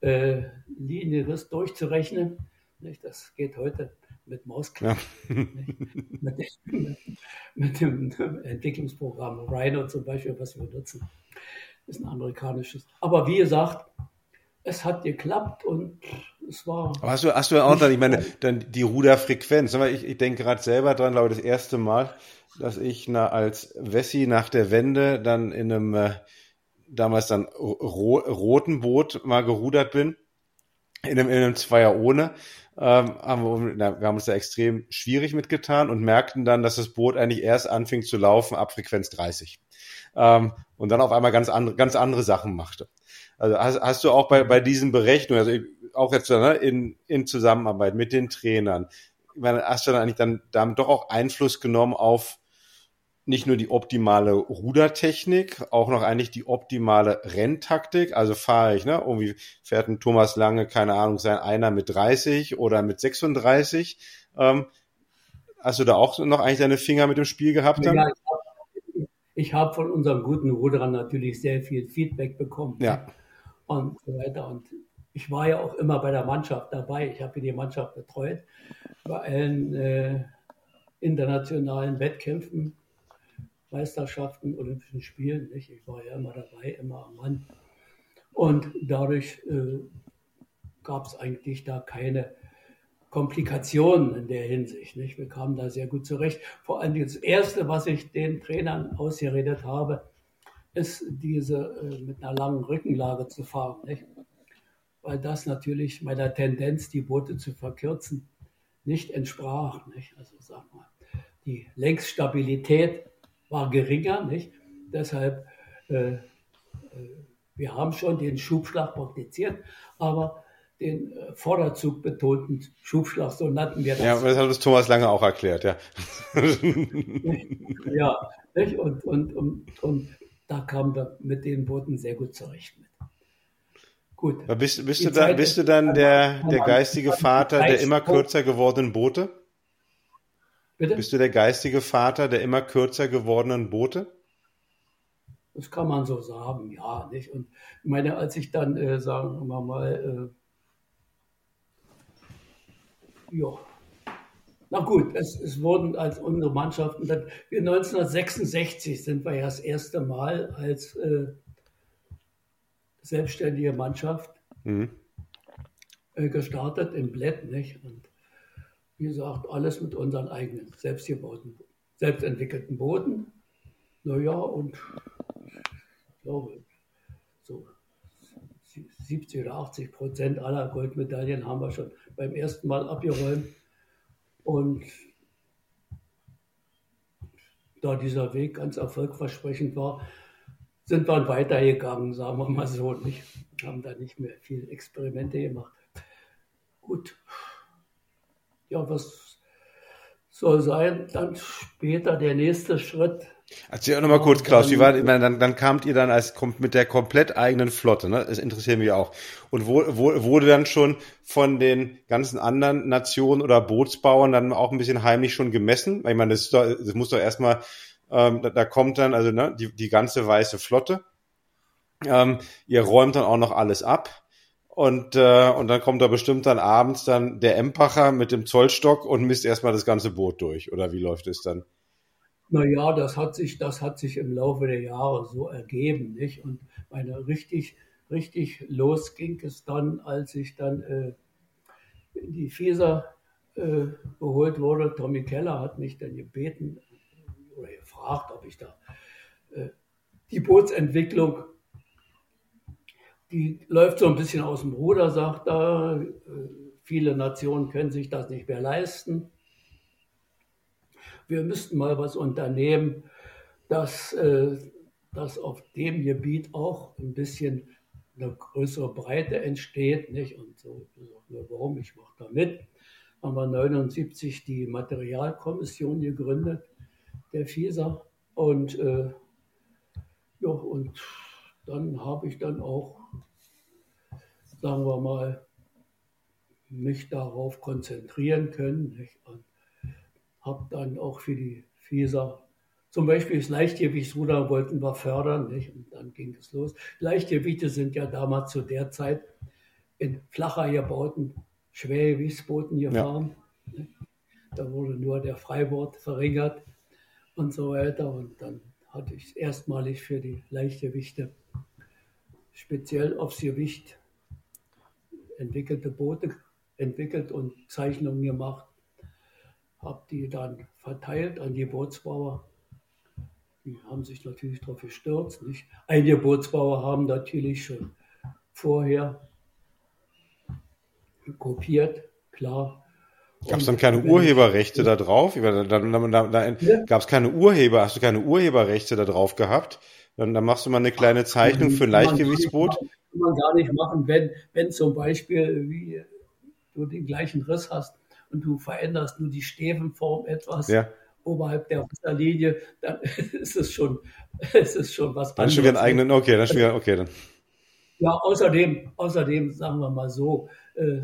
äh, Linienriss durchzurechnen. Nicht? Das geht heute mit Mausklick. Ja. mit, dem, mit, dem Entwicklungsprogramm Rhino zum Beispiel, was wir nutzen. Ist ein amerikanisches. Aber wie gesagt, es hat geklappt und es war. Aber hast du, hast du auch dann, ich meine, dann die Ruderfrequenz. Ich, ich denke gerade selber dran, glaube ich, das erste Mal, dass ich na, als Wessi nach der Wende dann in einem äh, damals dann ro roten Boot mal gerudert bin, in einem, in einem Zweier ohne, ähm, haben wir, na, wir haben uns da extrem schwierig mitgetan und merkten dann, dass das Boot eigentlich erst anfing zu laufen ab Frequenz 30. Ähm, und dann auf einmal ganz andere, ganz andere Sachen machte. Also hast, hast du auch bei, bei diesen Berechnungen, also auch jetzt ne, in, in Zusammenarbeit mit den Trainern, ich meine, hast du dann eigentlich dann damit doch auch Einfluss genommen auf nicht nur die optimale Rudertechnik, auch noch eigentlich die optimale Renntaktik. Also fahre ich, ne? Irgendwie fährt ein Thomas Lange, keine Ahnung, sein einer mit 30 oder mit 36. Ähm, hast du da auch noch eigentlich deine Finger mit dem Spiel gehabt? Dann? Ja, ich habe hab von unserem guten Ruderer natürlich sehr viel Feedback bekommen. Ja. Und so weiter. Und ich war ja auch immer bei der Mannschaft dabei. Ich habe die Mannschaft betreut bei allen äh, internationalen Wettkämpfen Meisterschaften, Olympischen Spielen. Nicht? Ich war ja immer dabei, immer am Mann. Und dadurch äh, gab es eigentlich da keine Komplikationen in der Hinsicht. Nicht? Wir kamen da sehr gut zurecht. Vor allem das Erste, was ich den Trainern ausgeredet habe, ist diese äh, mit einer langen Rückenlage zu fahren. Nicht? Weil das natürlich meiner Tendenz, die Boote zu verkürzen, nicht entsprach. Nicht? Also sag mal, die Längsstabilität war geringer. Nicht? Deshalb, äh, äh, wir haben schon den Schubschlag praktiziert, aber den äh, Vorderzug betonten Schubschlag, so nannten wir das. Ja, das hat uns Thomas Lange auch erklärt, ja. ja, nicht? Und, und, und, und da kamen wir mit den Booten sehr gut zurecht mit. Gut. Bist, bist, du, da, bist du dann der, der geistige Vater der immer kürzer gewordenen Boote? Bitte? Bist du der geistige Vater der immer kürzer gewordenen Boote? Das kann man so sagen, ja. Nicht? Und ich meine, als ich dann, äh, sagen wir mal, äh, ja, na gut, es, es wurden als unsere Mannschaften, dann, wir 1966 sind wir ja das erste Mal als äh, selbstständige Mannschaft mhm. äh, gestartet im Bled, nicht? Und wie gesagt, alles mit unseren eigenen selbstgebauten, selbstentwickelten Booten. Naja, und ich glaube, so 70 oder 80 Prozent aller Goldmedaillen haben wir schon beim ersten Mal abgeräumt. Und da dieser Weg ganz erfolgversprechend war, sind wir weitergegangen, sagen wir mal so. Nicht? Haben da nicht mehr viel Experimente gemacht. Gut. Ja, was soll sein? Dann später der nächste Schritt Erzähl auch nochmal kurz, Klaus, wie war, dann, dann kamt ihr dann als mit der komplett eigenen Flotte, ne? Das interessiert mich auch. Und wo, wo, wurde dann schon von den ganzen anderen Nationen oder Bootsbauern dann auch ein bisschen heimlich schon gemessen? Ich meine, das, ist doch, das muss doch erstmal, ähm, da, da kommt dann also ne, die, die ganze weiße Flotte. Ähm, ihr räumt dann auch noch alles ab. Und, äh, und dann kommt da bestimmt dann abends dann der Empacher mit dem Zollstock und misst erstmal das ganze Boot durch. Oder wie läuft es dann? Naja, das hat sich, das hat sich im Laufe der Jahre so ergeben, nicht? Und meine richtig, richtig los ging es dann, als ich dann äh, in die Feser äh, geholt wurde. Tommy Keller hat mich dann gebeten oder gefragt, ob ich da äh, die Bootsentwicklung, die läuft so ein bisschen aus dem Ruder, sagt er. Äh, viele Nationen können sich das nicht mehr leisten wir müssten mal was unternehmen, dass, äh, auf dem Gebiet auch ein bisschen eine größere Breite entsteht. Nicht? Und so, warum? Ich mache da mit. Haben wir 79 die Materialkommission gegründet, der FISA. Und, äh, ja, und dann habe ich dann auch, sagen wir mal, mich darauf konzentrieren können. Nicht? Und habe dann auch für die FISA zum Beispiel das Leichtgewichtsruder wollten wir fördern, nicht? und dann ging es los. Leichtgewichte sind ja damals zu der Zeit in flacher gebauten Schwergewichtsbooten gefahren. Ja. Da wurde nur der Freibord verringert und so weiter. Und dann hatte ich erstmalig für die Leichtgewichte speziell aufs Gewicht entwickelte Boote entwickelt und Zeichnungen gemacht habe die dann verteilt an die Bootsbauer. Die haben sich natürlich darauf gestürzt. Nicht? Einige Bootsbauer haben natürlich schon vorher kopiert, klar. Gab es dann keine Urheberrechte da drauf? Ja. Gab es keine Urheber? Hast du keine Urheberrechte da drauf gehabt? Dann, dann machst du mal eine kleine Zeichnung für ein Leichtgewichtsboot. Kann man gar nicht machen, wenn, wenn zum Beispiel wie du den gleichen Riss hast und du veränderst nur die Stäbenform etwas ja. oberhalb der Wasserlinie, dann ist es schon, ist es schon was. Dann schon wieder einen eigenen, okay, dann schon wieder, okay, dann. Ja, außerdem, außerdem sagen wir mal so, äh,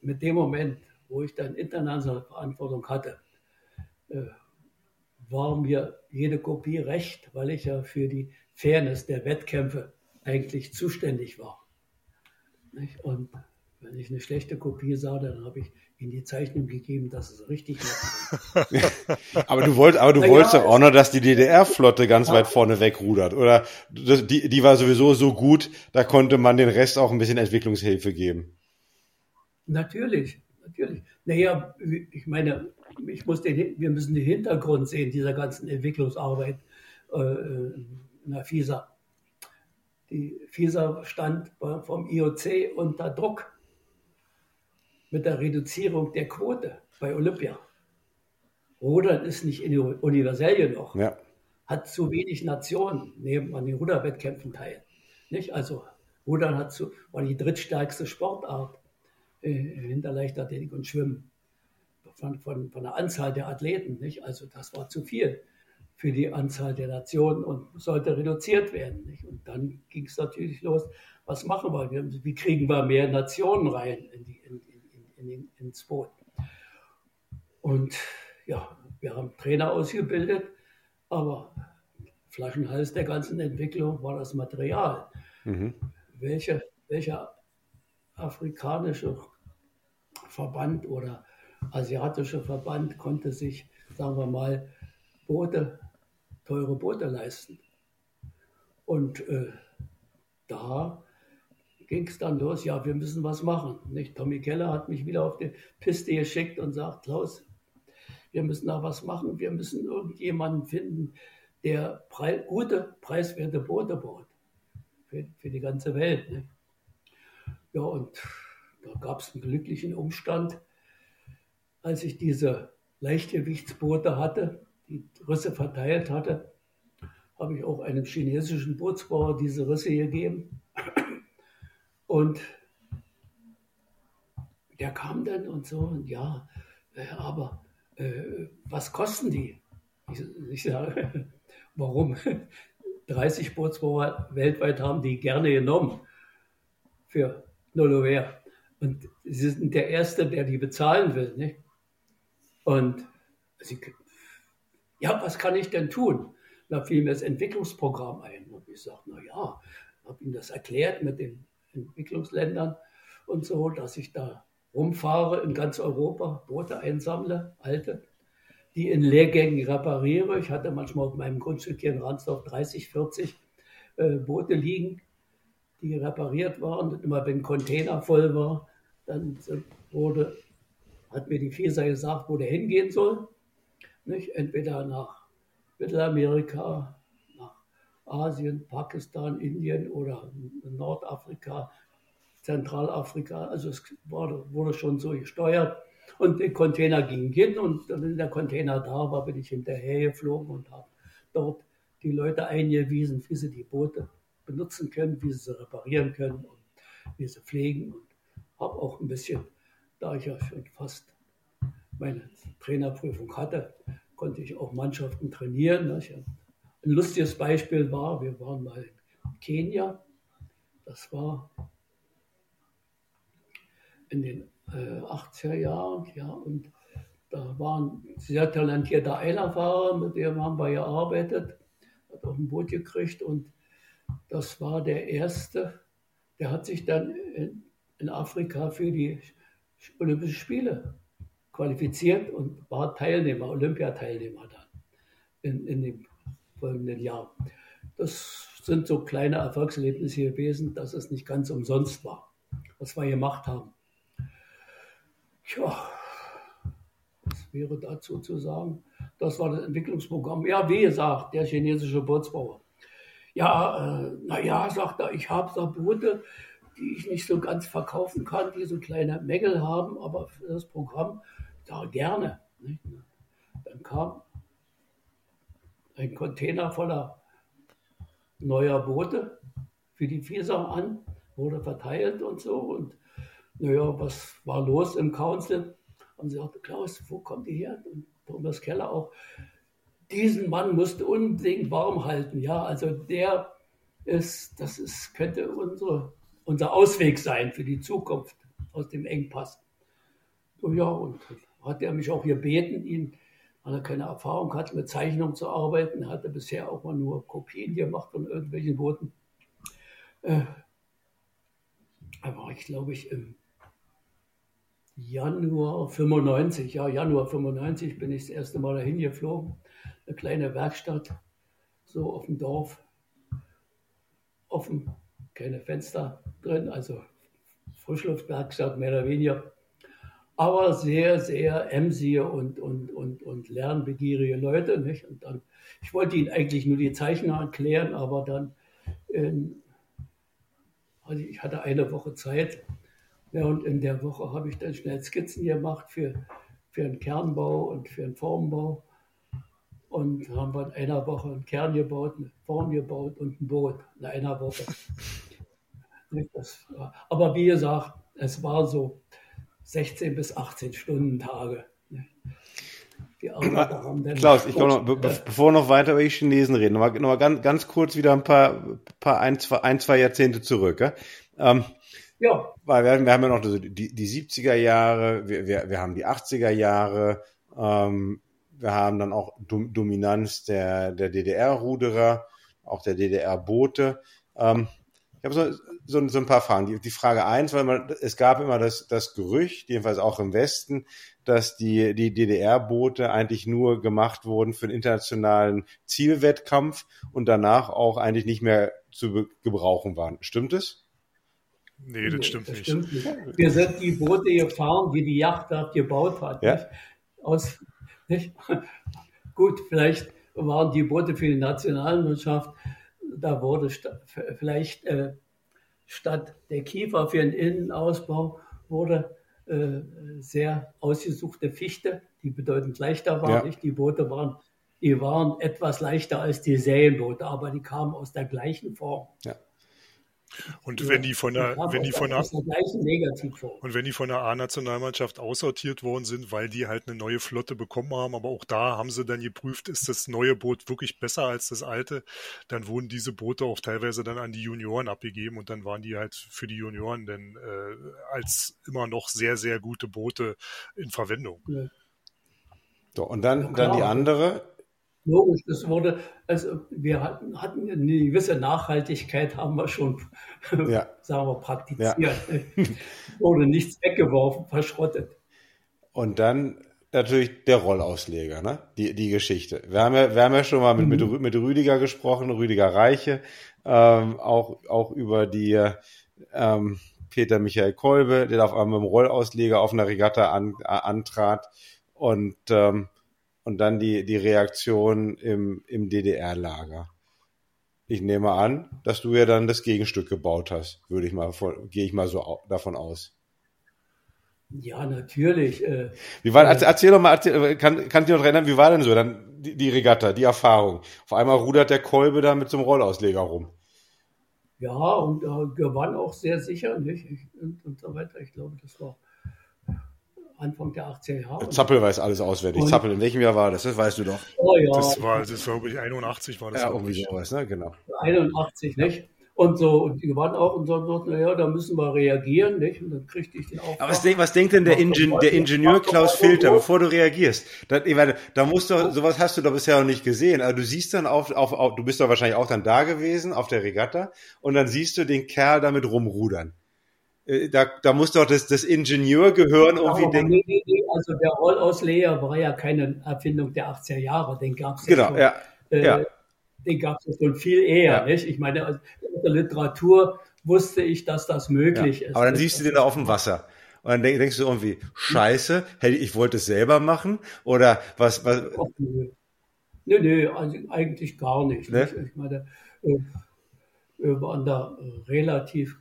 mit dem Moment, wo ich dann internationale Verantwortung hatte, äh, war mir jede Kopie recht, weil ich ja für die Fairness der Wettkämpfe eigentlich zuständig war. Und wenn ich eine schlechte Kopie sah, dann habe ich in die Zeichnung gegeben, dass es richtig war. aber du wolltest, aber du Na wolltest ja, auch noch, dass die DDR-Flotte ganz ja. weit vorne wegrudert, oder? Die, die war sowieso so gut, da konnte man den Rest auch ein bisschen Entwicklungshilfe geben. Natürlich, natürlich. Naja, ich meine, ich muss den, wir müssen den Hintergrund sehen dieser ganzen Entwicklungsarbeit äh, in der FISA. Die FISA stand vom IOC unter Druck mit der Reduzierung der Quote bei Olympia. Rudern ist nicht universell genug. Ja. Hat zu wenig Nationen neben an den Ruderwettkämpfen teil. Nicht? Also Rudern hat zu, war die drittstärkste Sportart äh, hinter Leichtathletik und Schwimmen. Von, von, von der Anzahl der Athleten. Nicht? Also das war zu viel für die Anzahl der Nationen und sollte reduziert werden. Nicht? Und dann ging es natürlich los, was machen wir? Wie kriegen wir mehr Nationen rein in die, in, in, ins Boot? Und ja, wir haben Trainer ausgebildet, aber Flaschenhals der ganzen Entwicklung war das Material. Mhm. Welche, welcher afrikanische Verband oder asiatische Verband konnte sich, sagen wir mal, Boote teure Boote leisten. Und äh, da ging es dann los, ja, wir müssen was machen. Nicht? Tommy Keller hat mich wieder auf die Piste geschickt und sagt, Klaus, wir müssen da was machen, wir müssen irgendjemanden finden, der prei gute, preiswerte Boote baut für, für die ganze Welt. Nicht? Ja, und da gab es einen glücklichen Umstand, als ich diese Leichtgewichtsboote hatte, die Risse verteilt hatte, habe ich auch einem chinesischen Bootsbauer diese Risse gegeben. Und der kam dann und so, und ja, äh, aber äh, was kosten die? Ich, ich sage, warum? 30 Bootsbauer weltweit haben die gerne genommen für Nolover. Und sie sind der Erste, der die bezahlen will. Nicht? Und sie, ja, was kann ich denn tun? Da fiel mir das Entwicklungsprogramm ein. Und ich sagte, na ja, habe ihm das erklärt mit den Entwicklungsländern und so, dass ich da rumfahre in ganz Europa, Boote einsammle, alte, die in Lehrgängen repariere. Ich hatte manchmal auf meinem Grundstück hier in Ransdorf 30, 40 äh, Boote liegen, die repariert waren. Und immer wenn Container voll war, dann wurde, hat mir die FISA gesagt, wo der hingehen soll. Nicht? Entweder nach Mittelamerika, Asien, Pakistan, Indien oder Nordafrika, Zentralafrika. Also es wurde schon so gesteuert. Und der Container ging hin und wenn der Container da war, bin ich hinterher geflogen und habe dort die Leute eingewiesen, wie sie die Boote benutzen können, wie sie sie reparieren können und wie sie pflegen. Und habe auch ein bisschen, da ich ja schon fast meine Trainerprüfung hatte, konnte ich auch Mannschaften trainieren. Ne? Ein lustiges Beispiel war, wir waren mal in Kenia. Das war in den äh, 80er Jahren, ja, und da war ein sehr talentierter Eilerfahrer, mit dem haben wir gearbeitet, hat auch ein Boot gekriegt und das war der erste, der hat sich dann in, in Afrika für die Olympischen Spiele qualifiziert und war Teilnehmer, Olympiateilnehmer dann in, in dem folgenden Jahr. Das sind so kleine Erfolgserlebnisse gewesen, dass es nicht ganz umsonst war, was wir gemacht haben. Tja, was wäre dazu zu sagen? Das war das Entwicklungsprogramm. Ja, wie gesagt, der chinesische Bootsbauer. Ja, äh, naja, sagt er, ich habe da Boote, die ich nicht so ganz verkaufen kann, die so kleine Mängel haben, aber für das Programm ja, gerne. Nicht? Dann kam ein Container voller neuer Boote für die Vieser an, wurde verteilt und so. Und naja, was war los im Council? Und sie sagte, Klaus, wo kommt ihr her? Und Thomas Keller auch. Diesen Mann musste unbedingt warm halten. Ja, also der ist, das ist, könnte unsere, unser Ausweg sein für die Zukunft aus dem Engpass. So, ja, und hat er mich auch gebeten, ihn, weil er keine Erfahrung hat, mit Zeichnungen zu arbeiten. Hatte bisher auch mal nur Kopien gemacht von irgendwelchen Booten. Äh, da war ich, glaube ich, im Januar 95, ja, Januar 95 bin ich das erste Mal dahin geflogen. Eine kleine Werkstatt, so auf dem Dorf, offen, keine Fenster drin, also Frischluftwerkstatt mehr oder weniger aber sehr, sehr emsige und, und, und, und lernbegierige Leute. Nicht? Und dann, ich wollte ihnen eigentlich nur die Zeichen erklären, aber dann, ähm, also ich hatte eine Woche Zeit. Ja, und in der Woche habe ich dann schnell Skizzen gemacht für, für einen Kernbau und für einen Formbau. Und haben wir in einer Woche einen Kern gebaut, eine Form gebaut und ein Boot in einer Woche. Das, aber wie gesagt, es war so, 16 bis 18 Stunden Tage. die Arbeiter haben dann. Klaus, ich noch, be bevor wir noch weiter über die Chinesen reden, noch mal, noch mal ganz, ganz kurz wieder ein paar, paar ein, zwei, ein, zwei Jahrzehnte zurück. Ja? Ähm, ja. Weil wir, wir haben ja noch die, die 70er Jahre, wir, wir, wir haben die 80er Jahre, ähm, wir haben dann auch Dominanz der, der DDR-Ruderer, auch der DDR-Boote. Ähm, ich habe so, so, so, ein paar Fragen. Die, die Frage eins, weil man, es gab immer das, das Gerücht, jedenfalls auch im Westen, dass die, die DDR-Boote eigentlich nur gemacht wurden für den internationalen Zielwettkampf und danach auch eigentlich nicht mehr zu gebrauchen waren. Stimmt es? Nee, das stimmt, das nicht. stimmt nicht. Wir sind die Boote gefahren, die die Yachtwerft gebaut hat. Ja? Nicht? Aus, nicht? Gut, vielleicht waren die Boote für die Nationalmannschaft da wurde st vielleicht äh, statt der Kiefer für den Innenausbau wurde äh, sehr ausgesuchte Fichte, die bedeutend leichter war. Ja. Nicht? Die Boote waren, die waren etwas leichter als die Serienboote, aber die kamen aus der gleichen Form. Ja. Und wenn die von der, wenn die von der, und wenn die von der A-Nationalmannschaft aussortiert worden sind, weil die halt eine neue Flotte bekommen haben, aber auch da haben sie dann geprüft, ist das neue Boot wirklich besser als das alte, dann wurden diese Boote auch teilweise dann an die Junioren abgegeben und dann waren die halt für die Junioren dann äh, als immer noch sehr, sehr gute Boote in Verwendung. Ja. So, und dann, ja, dann die andere, Logisch, das wurde, also wir hatten, hatten eine gewisse Nachhaltigkeit, haben wir schon, ja. sagen wir, praktiziert. Ja. wurde nichts weggeworfen, verschrottet. Und dann natürlich der Rollausleger, ne? die, die Geschichte. Wir haben, ja, wir haben ja schon mal mit, mhm. mit, mit Rüdiger gesprochen, Rüdiger Reiche, ähm, auch, auch über die ähm, Peter Michael Kolbe, der auf einmal mit dem Rollausleger auf einer Regatta an, antrat. Und ähm, und dann die, die Reaktion im, im DDR-Lager. Ich nehme an, dass du ja dann das Gegenstück gebaut hast, würde ich mal, gehe ich mal so davon aus. Ja, natürlich. Äh, wie war, erzähl, erzähl doch mal, erzähl, kann, kannst du dich noch erinnern, wie war denn so dann die, die Regatta, die Erfahrung? Auf einmal rudert der Kolbe da mit so einem Rollausleger rum. Ja, und äh, gewann auch sehr sicher, nicht? Ich, und, und so weiter. Ich glaube, das war Anfang der 80er Jahre. Zappel weiß alles auswendig. Und Zappel, in welchem Jahr war das? Das weißt du doch. Oh ja. Das war, das war glaube ich, 81 war das. Ja, irgendwie sowas, ne? Genau. 81, nicht? Und so, und die waren auch und so, naja, da müssen wir reagieren, nicht? Und dann kriegte ich den Auftrag. Aber was, denk, was denkt denn der, Ingen, der Ingenieur Klaus Filter, bevor du reagierst? Da, ich meine, da musst du, sowas hast du doch bisher noch nicht gesehen. Also du siehst dann auf, auf, auf, du bist doch wahrscheinlich auch dann da gewesen, auf der Regatta, und dann siehst du den Kerl damit rumrudern. Äh, da, da muss doch das, das Ingenieurgehirn irgendwie ja, denken. Nee, nee. Also der Rollausleger war ja keine Erfindung der 80er Jahre, den gab es ja genau, schon. Ja, äh, ja. Den gab es ja schon viel eher. Ja. Nicht? Ich meine, also in der Literatur wusste ich, dass das möglich ja. ist. Aber dann siehst du den da auf dem Wasser. Und dann denkst du irgendwie, scheiße, hey, ich wollte es selber machen? Oder was? was? Ach, nö. nö, nö, also eigentlich gar nicht. Ne? Ich meine, äh, wir waren da relativ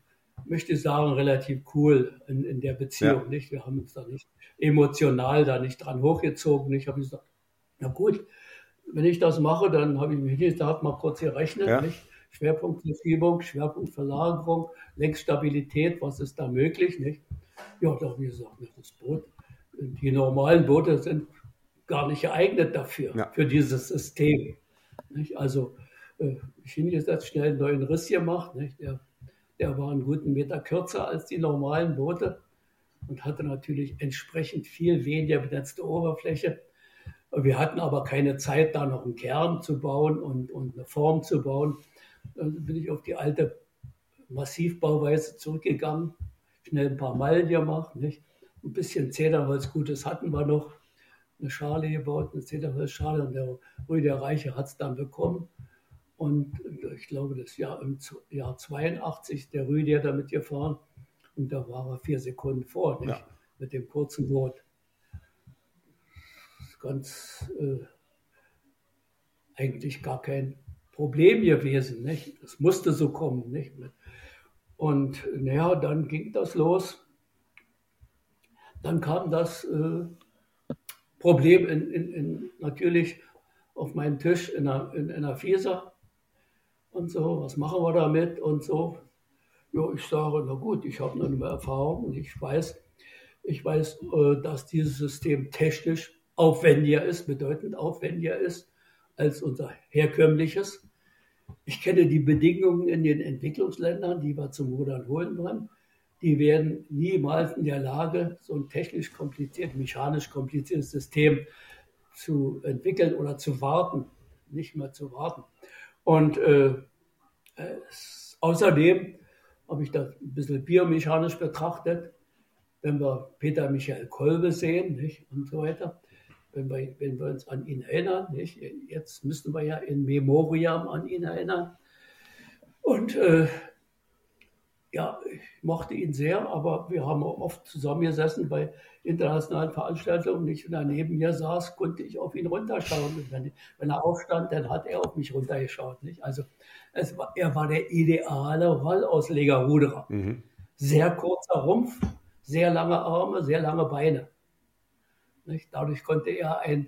möchte sagen, relativ cool in, in der Beziehung. Ja. Nicht? Wir haben uns da nicht emotional da nicht dran hochgezogen. Ich habe gesagt, na gut, wenn ich das mache, dann habe ich mich gesagt, mal kurz gerechnet. Ja. Nicht? Schwerpunktverschiebung, Schwerpunktverlagerung, Längsstabilität, was ist da möglich? Nicht? Ja, da habe ich gesagt, das Boot, die normalen Boote sind gar nicht geeignet dafür, ja. für dieses System. Nicht? Also äh, ich hingesetzt, schnell einen neuen Riss gemacht. Nicht? Der der war einen guten Meter kürzer als die normalen Boote und hatte natürlich entsprechend viel weniger benetzte Oberfläche. Wir hatten aber keine Zeit, da noch einen Kern zu bauen und, und eine Form zu bauen. Dann bin ich auf die alte Massivbauweise zurückgegangen, schnell ein paar Meilen gemacht, nicht? ein bisschen Zederholz Gutes hatten wir noch, eine Schale gebaut, eine Zederholzschale und der Rüdiger Reiche hat es dann bekommen. Und ich glaube, das Jahr im Jahr 82, der Rüdi hat damit gefahren und da war er vier Sekunden vor, nicht? Ja. Mit dem kurzen Boot. Ganz äh, eigentlich gar kein Problem gewesen, nicht? Das musste so kommen, nicht? Und naja, dann ging das los. Dann kam das äh, Problem in, in, in, natürlich auf meinen Tisch in einer, in, in einer Fieser und so, was machen wir damit und so. Ja, ich sage, na gut, ich habe eine Erfahrung und ich weiß, ich weiß, äh, dass dieses System technisch aufwendiger ist, bedeutend aufwendiger ist als unser herkömmliches. Ich kenne die Bedingungen in den Entwicklungsländern, die wir zum Rudern holen wollen. Die werden niemals in der Lage, so ein technisch kompliziert, mechanisch kompliziertes System zu entwickeln oder zu warten, nicht mehr zu warten. Und äh, es, außerdem habe ich das ein bisschen biomechanisch betrachtet, wenn wir Peter Michael Kolbe sehen nicht, und so weiter, wenn wir, wenn wir uns an ihn erinnern, nicht, jetzt müssten wir ja in Memoriam an ihn erinnern. Und äh, ja, ich mochte ihn sehr, aber wir haben oft zusammengesessen bei internationalen Veranstaltungen. Nicht, wenn er neben mir saß, konnte ich auf ihn runterschauen. Und wenn, wenn er aufstand, dann hat er auf mich runtergeschaut. Nicht? Also war, er war der ideale Rollausleger-Ruderer. Mhm. Sehr kurzer Rumpf, sehr lange Arme, sehr lange Beine. Nicht? Dadurch konnte er ein,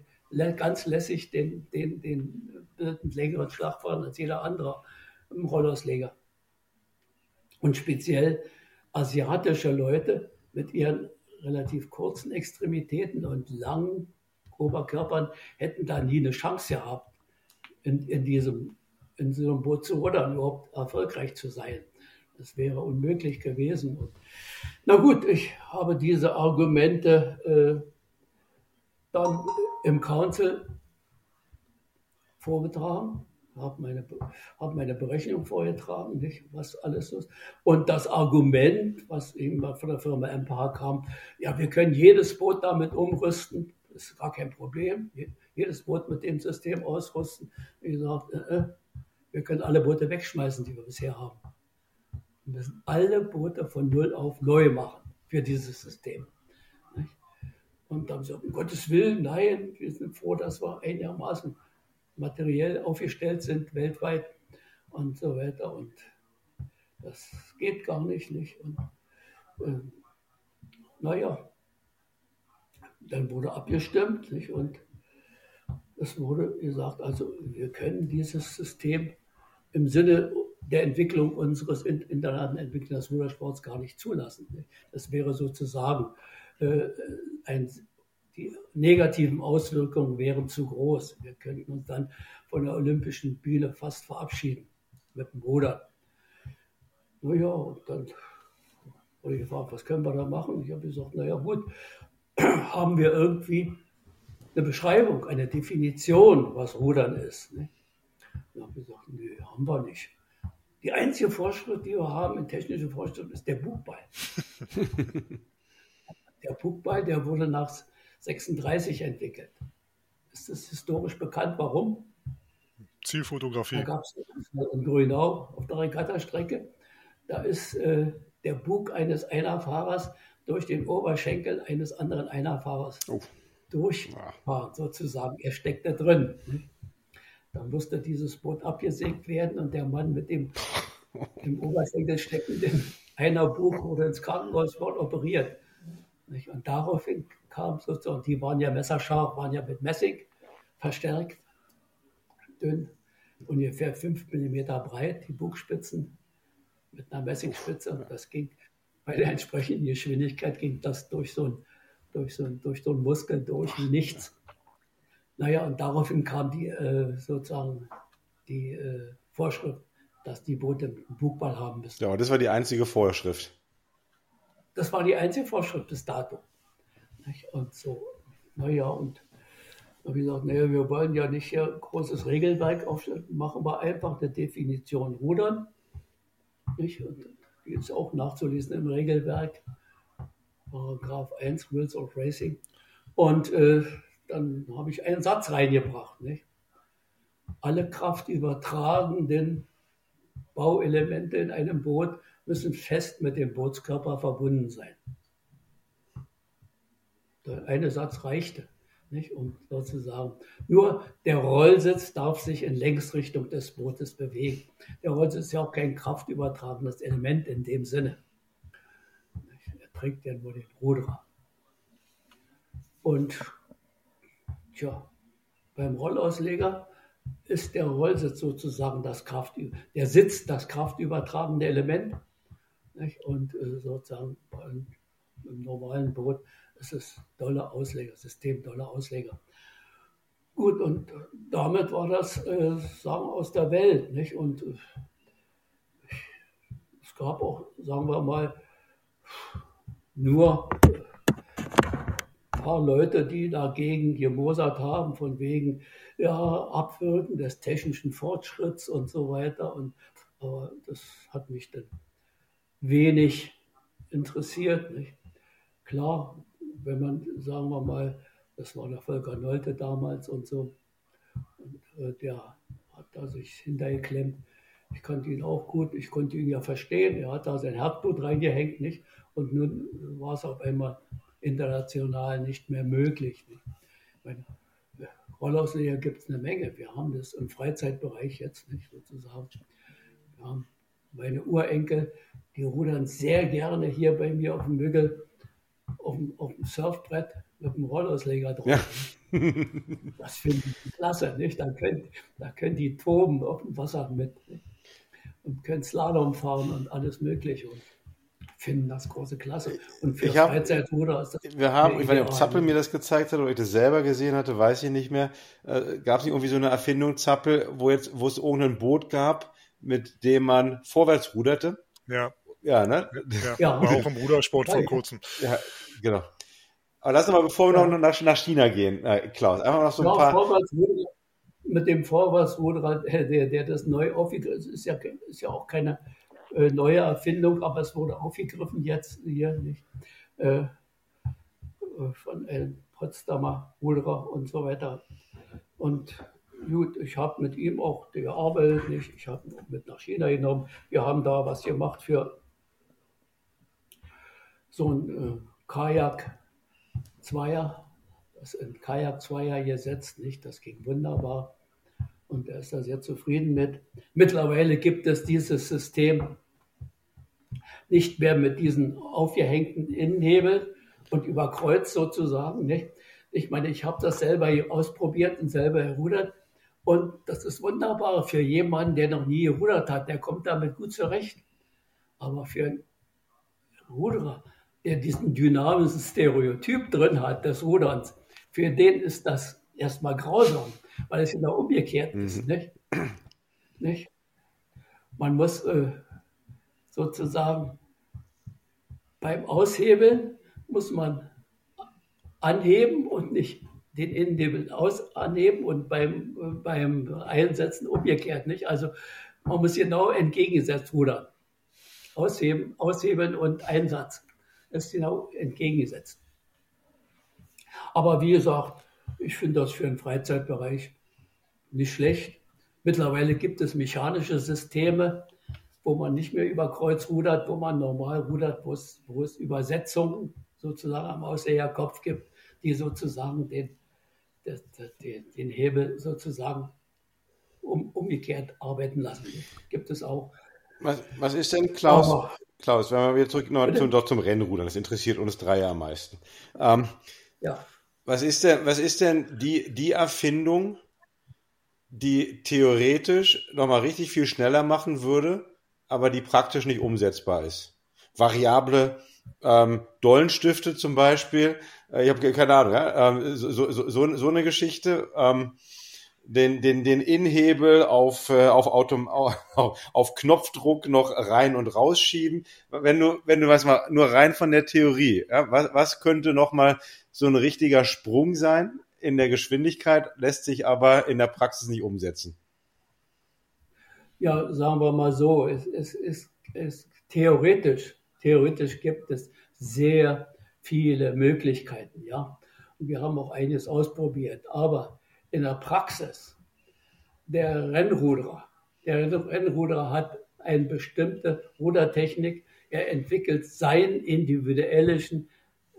ganz lässig den, den, den, den längeren Schlag fahren als jeder andere Rollausleger. Und speziell asiatische Leute mit ihren relativ kurzen Extremitäten und langen Oberkörpern hätten da nie eine Chance gehabt, in, in, diesem, in so einem Boot zu rudern, überhaupt erfolgreich zu sein. Das wäre unmöglich gewesen. Und, na gut, ich habe diese Argumente äh, dann im Council vorgetragen habe meine, hab meine Berechnung vorgetragen, nicht, was alles ist. Und das Argument, was eben von der Firma MPH kam, ja, wir können jedes Boot damit umrüsten, ist gar kein Problem. Jedes Boot mit dem System ausrüsten. Wie gesagt, äh, äh, wir können alle Boote wegschmeißen, die wir bisher haben. Wir müssen alle Boote von Null auf neu machen für dieses System. Und dann so, um Gottes Willen, nein, wir sind froh, dass wir einigermaßen materiell aufgestellt sind weltweit und so weiter. Und das geht gar nicht. nicht. Und äh, naja, dann wurde abgestimmt nicht? und es wurde gesagt, also wir können dieses System im Sinne der Entwicklung unseres internationalen Entwicklung des Rudersports gar nicht zulassen. Nicht? Das wäre sozusagen äh, ein die negativen Auswirkungen wären zu groß. Wir könnten uns dann von der olympischen Bühne fast verabschieden mit dem Ruder. Naja, und dann wurde ich gefragt, was können wir da machen? Ich habe gesagt, naja gut, haben wir irgendwie eine Beschreibung, eine Definition, was Rudern ist. Ne? Ich habe gesagt, nee, haben wir nicht. Die einzige Vorschrift, die wir haben in technischen Vorschriften, ist der Bugball. der Bugball, der wurde nach 36 entwickelt. Ist das historisch bekannt? Warum? Zielfotografie. Da gab es in Grünau auf der Regattastrecke. Da ist äh, der Bug eines Einerfahrers durch den Oberschenkel eines anderen Einerfahrers oh. durchfahren, sozusagen. Er steckt da drin. Dann musste dieses Boot abgesägt werden und der Mann mit dem im Oberschenkel steckenden Einerbug oder ins Krankenhaus wird operiert. Und daraufhin kam sozusagen, die waren ja messerscharf, waren ja mit Messing verstärkt, dünn, ungefähr 5 mm breit, die Bugspitzen mit einer Messingspitze. Und das ging bei der entsprechenden Geschwindigkeit ging das durch so ein, durch so ein, durch so ein Muskel durch wie nichts. Naja, und daraufhin kam die äh, sozusagen die äh, Vorschrift, dass die Boote einen Bugball haben müssen. Ja, das war die einzige Vorschrift. Das war die einzige Vorschrift bis dato. Und so, naja, und habe ich gesagt, naja, wir wollen ja nicht hier großes Regelwerk aufstellen, machen wir einfach eine Definition Rudern. Nicht? Und die ist auch nachzulesen im Regelwerk, Paragraph 1, Rules of Racing. Und äh, dann habe ich einen Satz reingebracht. Nicht? Alle kraftübertragenden Bauelemente in einem Boot müssen fest mit dem Bootskörper verbunden sein. Der eine Satz reichte, nicht, um sozusagen. Nur der Rollsitz darf sich in Längsrichtung des Bootes bewegen. Der Rollsitz ist ja auch kein kraftübertragendes Element in dem Sinne. Er trägt ja nur den Ruderer. Und tja, beim Rollausleger ist der Rollsitz sozusagen das Kraft, der Sitz das kraftübertragende Element. Nicht? Und äh, sozusagen im normalen Boot ist es dolle Ausleger, System dolle Ausleger. Gut, und damit war das, äh, sagen aus der Welt. Nicht? Und äh, es gab auch, sagen wir mal, nur ein paar Leute, die dagegen gemosert haben, von wegen ja, Abwürgen des technischen Fortschritts und so weiter. Und, aber das hat mich dann wenig interessiert. Nicht? Klar, wenn man, sagen wir mal, das war der Volker Nolte damals und so, und, äh, der hat da sich hintergeklemmt. Ich kannte ihn auch gut, ich konnte ihn ja verstehen. Er hat da sein Herzblut reingehängt, nicht? Und nun war es auf einmal international nicht mehr möglich. Nicht? Ich meine, Rollausleger gibt es eine Menge. Wir haben das im Freizeitbereich jetzt nicht sozusagen. Haben meine Urenkel, die rudern sehr gerne hier bei mir auf dem Mügel, auf dem, auf dem Surfbrett mit dem Rollausleger drauf. Ja. das finde ich klasse, nicht? Da können, da können die toben auf dem Wasser mit nicht? und können Slalom fahren und alles Mögliche. Und finden das große Klasse. Und für hab, Freizeitruder ist das. Wir haben, ich weiß nicht, ob Zappel mir das gezeigt hat oder ich das selber gesehen hatte, weiß ich nicht mehr. Äh, gab es nicht irgendwie so eine Erfindung, Zappel, wo jetzt, wo es irgendein Boot gab, mit dem man vorwärts ruderte? Ja. Ja, ne? Ja, ja. War auch im Rudersport vor kurzem. Ja, genau. Aber lass uns mal, bevor wir ja. noch nach, nach China gehen, äh, Klaus, einfach noch so ein ja, paar. Vorwärts mit dem Vorwärtsruder, der, der das neu aufgegriffen ist, ja, ist ja auch keine äh, neue Erfindung, aber es wurde aufgegriffen jetzt hier nicht äh, äh von El Potsdamer Ulra und so weiter. Und gut, ich habe mit ihm auch gearbeitet, nicht? ich habe ihn mit nach China genommen. Wir haben da was gemacht für so ein äh, Kajak-Zweier, das ein Kajak-Zweier gesetzt, nicht? Das ging wunderbar und er ist da sehr zufrieden mit. Mittlerweile gibt es dieses System nicht mehr mit diesen aufgehängten Innenhebel und über Kreuz sozusagen. Nicht? Ich meine, ich habe das selber ausprobiert und selber gerudert und das ist wunderbar für jemanden, der noch nie gerudert hat. Der kommt damit gut zurecht. Aber für einen Ruderer, der diesen dynamischen Stereotyp drin hat des Ruderns, für den ist das erstmal grausam weil es genau umgekehrt mhm. ist. Nicht? Nicht? Man muss äh, sozusagen beim Aushebeln muss man anheben und nicht den Innenhebel aus anheben und beim, äh, beim Einsetzen umgekehrt. Nicht? Also man muss genau entgegengesetzt rudern. Ausheben, aushebeln und Einsatz. Das ist genau entgegengesetzt. Aber wie gesagt, ich finde das für den Freizeitbereich nicht schlecht. Mittlerweile gibt es mechanische Systeme, wo man nicht mehr über Kreuz rudert, wo man normal rudert, wo es, wo es Übersetzungen sozusagen am Auslegerkopf gibt, die sozusagen den, den, den Hebel sozusagen um, umgekehrt arbeiten lassen. Gibt es auch. Was, was ist denn, Klaus, Aber, Klaus, wenn wir wieder zurück noch zum, doch zum Rennrudern, das interessiert uns drei ja am meisten. Ähm, ja. Was ist denn, was ist denn die, die Erfindung, die theoretisch nochmal richtig viel schneller machen würde, aber die praktisch nicht umsetzbar ist? Variable ähm, Dollenstifte zum Beispiel, äh, ich habe keine Ahnung, ja? ähm, so, so, so, so eine Geschichte. Ähm, den, den, den Inhebel auf, äh, auf, Autom auf, Knopfdruck noch rein und rausschieben. Wenn du, wenn du was mal nur rein von der Theorie, ja, was, was könnte nochmal so ein richtiger Sprung sein in der Geschwindigkeit, lässt sich aber in der Praxis nicht umsetzen? Ja, sagen wir mal so, es, es, es, es theoretisch, theoretisch gibt es sehr viele Möglichkeiten, ja. Und wir haben auch einiges ausprobiert, aber in der Praxis der Rennruderer. Der Rennruderer hat eine bestimmte Rudertechnik. Er entwickelt seinen individuellen,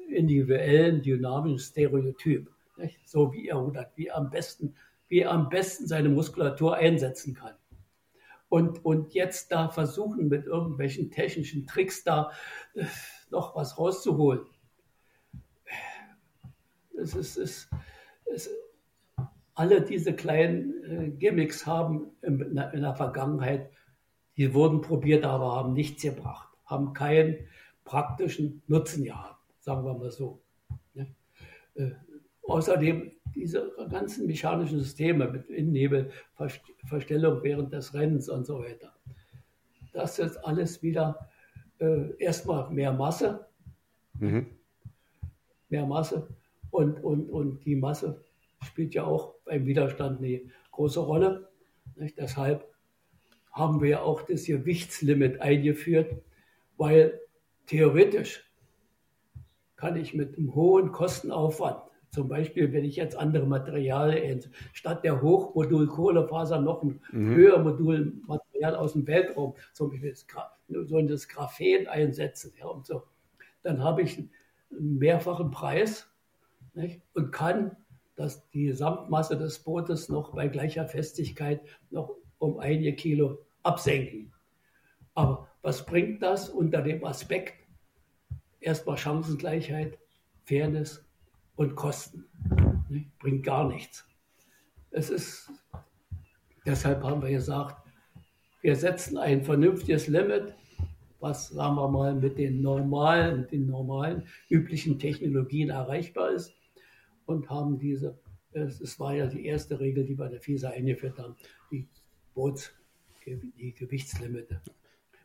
individuellen dynamischen Stereotyp. Nicht? So wie er rudert, wie er am besten, wie er am besten seine Muskulatur einsetzen kann. Und, und jetzt da versuchen, mit irgendwelchen technischen Tricks da äh, noch was rauszuholen. Es ist, es, es, alle diese kleinen äh, Gimmicks haben in, in, der Vergangenheit, die wurden probiert, aber haben nichts gebracht, haben keinen praktischen Nutzen gehabt. sagen wir mal so. Ne? Äh, außerdem diese ganzen mechanischen Systeme mit Innennebel, Verstellung während des Rennens und so weiter. Das ist alles wieder äh, erstmal mehr Masse. Mhm. Mehr Masse. Und, und, und die Masse spielt ja auch beim Widerstand eine große Rolle. Nicht? Deshalb haben wir ja auch das Gewichtslimit eingeführt, weil theoretisch kann ich mit einem hohen Kostenaufwand, zum Beispiel wenn ich jetzt andere Materialien, statt der Hochmodul-Kohlefaser noch ein mhm. Höhermodulmaterial aus dem Weltraum, zum Beispiel das, so das Graphen einsetzen ja, und so, dann habe ich einen mehrfachen Preis nicht? und kann dass die Gesamtmasse des Bootes noch bei gleicher Festigkeit noch um einige Kilo absenken. Aber was bringt das unter dem Aspekt? Erstmal Chancengleichheit, Fairness und Kosten. Ne? Bringt gar nichts. Es ist, deshalb haben wir gesagt, wir setzen ein vernünftiges Limit, was, sagen wir mal, mit den normalen, mit den normalen, üblichen Technologien erreichbar ist und haben diese, es war ja die erste Regel, die wir der FISA eingeführt haben, die Boots, die Gewichtslimite.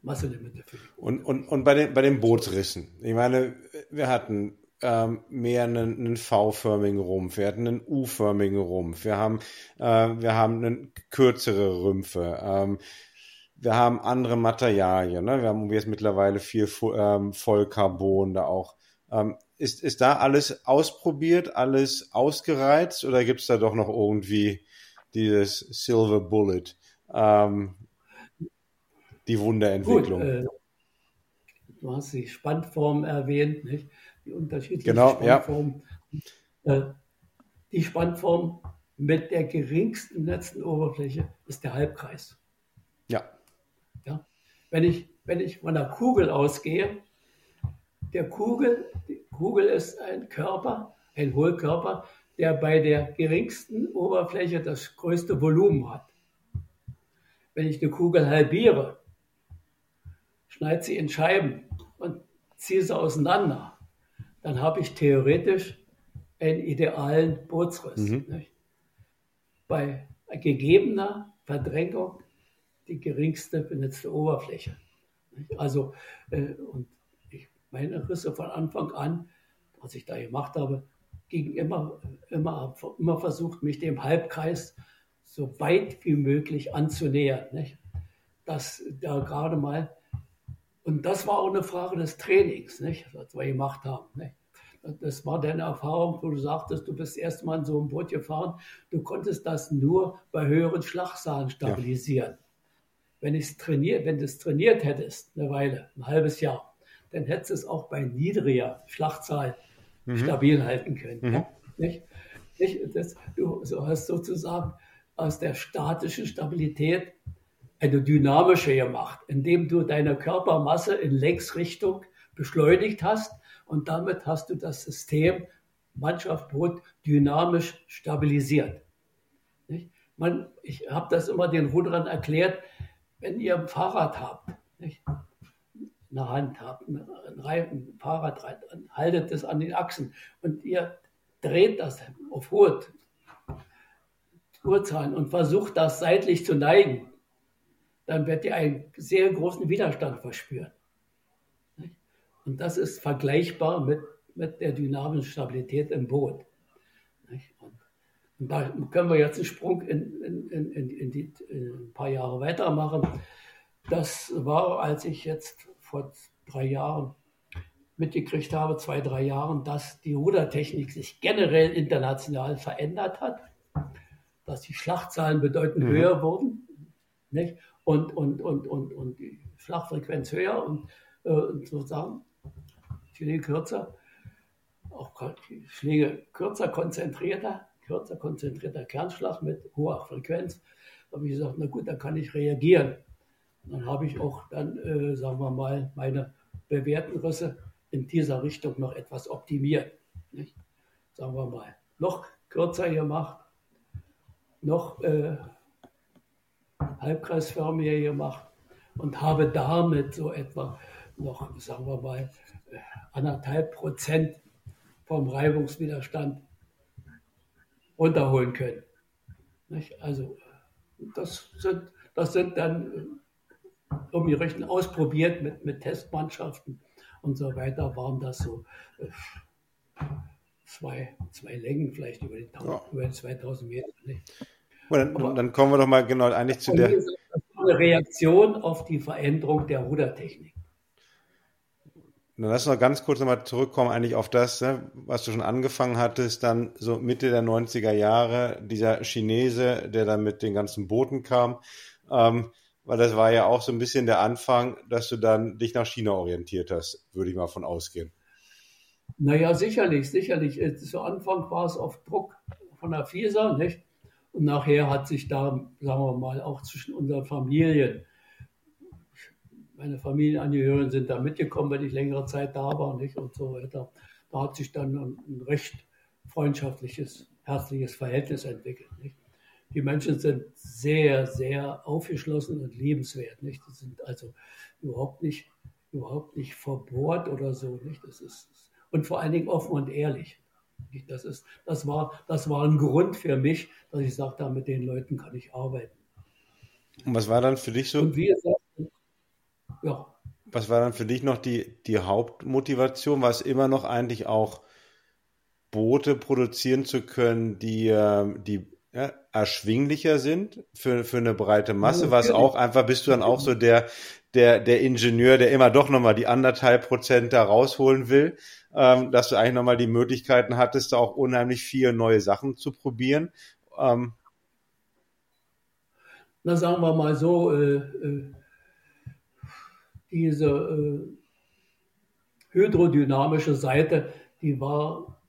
Masselimite für die Und, und, und bei, den, bei den Bootsrissen, ich meine, wir hatten ähm, mehr einen, einen V-förmigen Rumpf, wir hatten einen U-förmigen Rumpf, wir haben, äh, wir haben einen kürzere Rümpfe, ähm, wir haben andere Materialien, ne? wir haben jetzt mittlerweile viel ähm, Vollcarbon da auch. Ähm, ist, ist da alles ausprobiert, alles ausgereizt oder gibt es da doch noch irgendwie dieses Silver Bullet, ähm, die Wunderentwicklung? Gut, äh, du hast die Spannform erwähnt, nicht? die unterschiedlichen genau, Spannformen. Ja. Äh, die Spannform mit der geringsten letzten Oberfläche ist der Halbkreis. Ja. ja? Wenn, ich, wenn ich von der Kugel ausgehe, der Kugel, die Kugel ist ein Körper, ein Hohlkörper, der bei der geringsten Oberfläche das größte Volumen hat. Wenn ich eine Kugel halbiere, schneide sie in Scheiben und ziehe sie auseinander, dann habe ich theoretisch einen idealen Bootsriss. Mhm. Bei gegebener Verdrängung die geringste benutzte Oberfläche. Also, äh, und meine Risse von Anfang an, was ich da gemacht habe, ging immer, immer, immer versucht, mich dem Halbkreis so weit wie möglich anzunähern. Nicht? Das da gerade mal, und das war auch eine Frage des Trainings, nicht? was wir gemacht haben. Nicht? Das war deine Erfahrung, wo du sagtest, du bist erst mal in so einem Boot gefahren. Du konntest das nur bei höheren Schlagzahlen stabilisieren. Ja. Wenn, trainiert, wenn du es trainiert hättest, eine Weile, ein halbes Jahr, dann hättest du es auch bei niedriger Schlachtzahl mhm. stabil halten können. Mhm. Nicht? Nicht? Das, du so hast sozusagen aus der statischen Stabilität eine dynamische gemacht, indem du deine Körpermasse in Längsrichtung beschleunigt hast und damit hast du das System Mannschaft Boot dynamisch stabilisiert. Nicht? Man, ich habe das immer den Ruderern erklärt, wenn ihr ein Fahrrad habt, nicht? Eine Hand habt, ein, Fahrrad haltet es an den Achsen und ihr dreht das auf hohe Uhrzahlen und versucht das seitlich zu neigen, dann werdet ihr einen sehr großen Widerstand verspüren. Und das ist vergleichbar mit, mit der dynamischen Stabilität im Boot. Und da können wir jetzt einen Sprung in, in, in, in die, in ein paar Jahre weitermachen. Das war, als ich jetzt vor drei Jahren mitgekriegt habe, zwei, drei Jahren, dass die Rudertechnik sich generell international verändert hat, dass die Schlachtzahlen bedeutend mhm. höher wurden nicht? Und, und, und, und, und die Schlagfrequenz höher und, äh, und sozusagen Schläge kürzer, auch Schläge kürzer, konzentrierter, kürzer, konzentrierter Kernschlag mit hoher Frequenz. Da habe ich gesagt, na gut, dann kann ich reagieren dann habe ich auch dann, äh, sagen wir mal, meine bewährten Risse in dieser Richtung noch etwas optimiert. Nicht? Sagen wir mal, noch kürzer gemacht, noch äh, halbkreisförmiger gemacht und habe damit so etwa noch, sagen wir mal, anderthalb Prozent vom Reibungswiderstand runterholen können. Nicht? Also das sind, das sind dann irgendwie recht ausprobiert mit, mit Testmannschaften und so weiter, waren das so äh, zwei, zwei Längen vielleicht über, den, ja. über den 2000 Meter. Nicht? Dann, Aber, dann, kommen wir doch mal genau eigentlich zu der. eine Reaktion auf die Veränderung der Rudertechnik. Dann lass noch ganz kurz nochmal zurückkommen eigentlich auf das, ne, was du schon angefangen hattest, dann so Mitte der 90er Jahre, dieser Chinese, der dann mit den ganzen Booten kam, ähm, weil das war ja auch so ein bisschen der Anfang, dass du dann dich nach China orientiert hast, würde ich mal von ausgehen. Naja, sicherlich, sicherlich. Zu Anfang war es auf Druck von der FISA, nicht? Und nachher hat sich da, sagen wir mal, auch zwischen unseren Familien meine Familienangehörigen sind da mitgekommen, wenn ich längere Zeit da war nicht? und so weiter. Da hat sich dann ein, ein recht freundschaftliches, herzliches Verhältnis entwickelt. Nicht? Die Menschen sind sehr, sehr aufgeschlossen und liebenswert. Nicht? Die sind also überhaupt nicht, überhaupt nicht verbohrt oder so. Nicht? Das ist, und vor allen Dingen offen und ehrlich. Das, ist, das, war, das war ein Grund für mich, dass ich sagte, mit den Leuten kann ich arbeiten. Und was war dann für dich so? Und wie gesagt, ja. Was war dann für dich noch die, die Hauptmotivation? War es immer noch eigentlich auch Boote produzieren zu können, die, ähm, die ja, erschwinglicher sind für, für eine breite Masse? Ja, was auch einfach, bist du dann auch so der, der, der Ingenieur, der immer doch nochmal die anderthalb Prozent da rausholen will, ähm, dass du eigentlich nochmal die Möglichkeiten hattest, da auch unheimlich viele neue Sachen zu probieren? Ähm, Na, sagen wir mal so, äh, äh, diese äh, hydrodynamische Seite, die war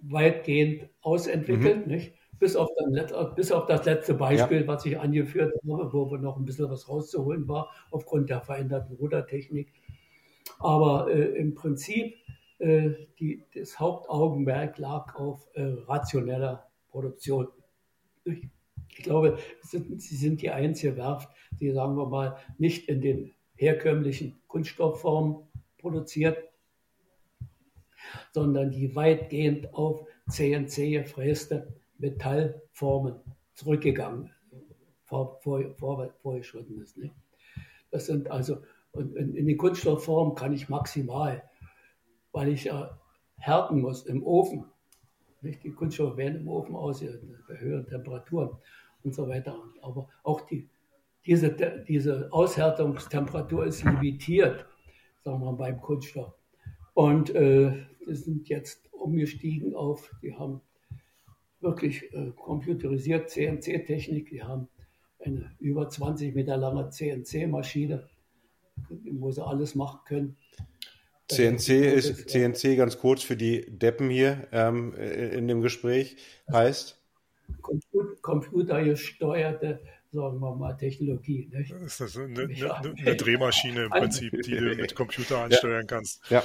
weitgehend ausentwickelt, mhm. nicht? Bis auf, bis auf, das letzte Beispiel, ja. was ich angeführt habe, wo wir noch ein bisschen was rauszuholen war, aufgrund der veränderten Rudertechnik. Aber äh, im Prinzip, äh, die, das Hauptaugenmerk lag auf äh, rationeller Produktion. Ich, ich glaube, sind, sie sind die einzige Werft, die, sagen wir mal, nicht in den herkömmlichen Kunststoffformen produziert, sondern die weitgehend auf CNC gefräste Metallformen zurückgegangen, vor, vor, vor, vorgeschritten ist. Nicht? Das sind also, und in, in die Kunststoffform kann ich maximal, weil ich ja härten muss im Ofen. Nicht? Die Kunststoffe werden im Ofen aus, bei höheren Temperaturen und so weiter. Aber auch die diese, diese Aushärtungstemperatur ist limitiert, sagen wir mal, beim Kunststoff. Und äh, sind jetzt umgestiegen auf, die haben wirklich äh, computerisiert CNC-Technik, die haben eine über 20 Meter lange CNC-Maschine, wo sie alles machen können. CNC ist CNC ganz kurz für die Deppen hier ähm, in dem Gespräch heißt computergesteuerte sagen wir mal, Technologie. Nicht? Das ist eine, eine, eine Drehmaschine im Prinzip, die du mit Computer ansteuern kannst. Ja,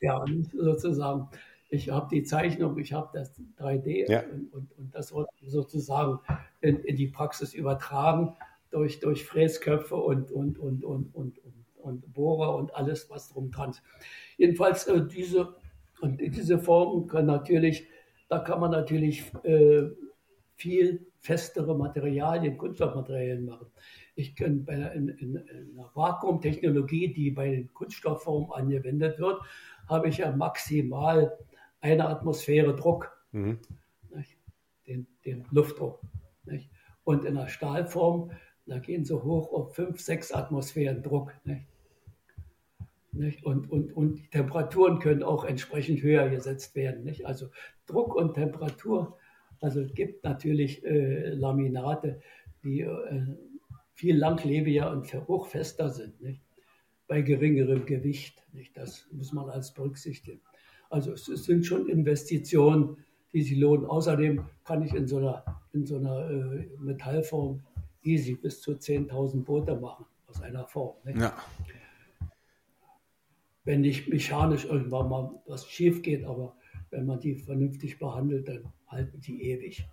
ja sozusagen. Ich habe die Zeichnung, ich habe das 3D ja. und, und, und, das sozusagen in, in, die Praxis übertragen durch, durch Fräsköpfe und, und, und, und, und, und, Bohrer und alles, was drum dran Jedenfalls äh, diese, und diese Formen können natürlich, da kann man natürlich äh, viel festere Materialien, Kunststoffmaterialien machen. Ich kann bei einer, in, in, in einer Vakuumtechnologie, die bei den Kunststoffformen angewendet wird, habe ich ja maximal eine Atmosphäre Druck, mhm. den, den, Luftdruck. Nicht? Und in der Stahlform, da gehen sie hoch auf 5, 6 Atmosphären Druck. Nicht? Nicht? Und, und, und die Temperaturen können auch entsprechend höher gesetzt werden. Nicht? Also Druck und Temperatur also es gibt natürlich äh, Laminate, die äh, viel langlebiger und hochfester sind, nicht? bei geringerem Gewicht. Nicht? Das muss man als berücksichtigen. Also es, es, sind schon Investitionen, die sich lohnen. Außerdem kann ich in so einer, in so einer äh, Metallform easy bis zu 10.000 Boote machen aus einer Form. Nicht? Ja. Wenn nicht mechanisch irgendwann mal was schief geht, aber wenn man die vernünftig behandelt, dann halten die ewig.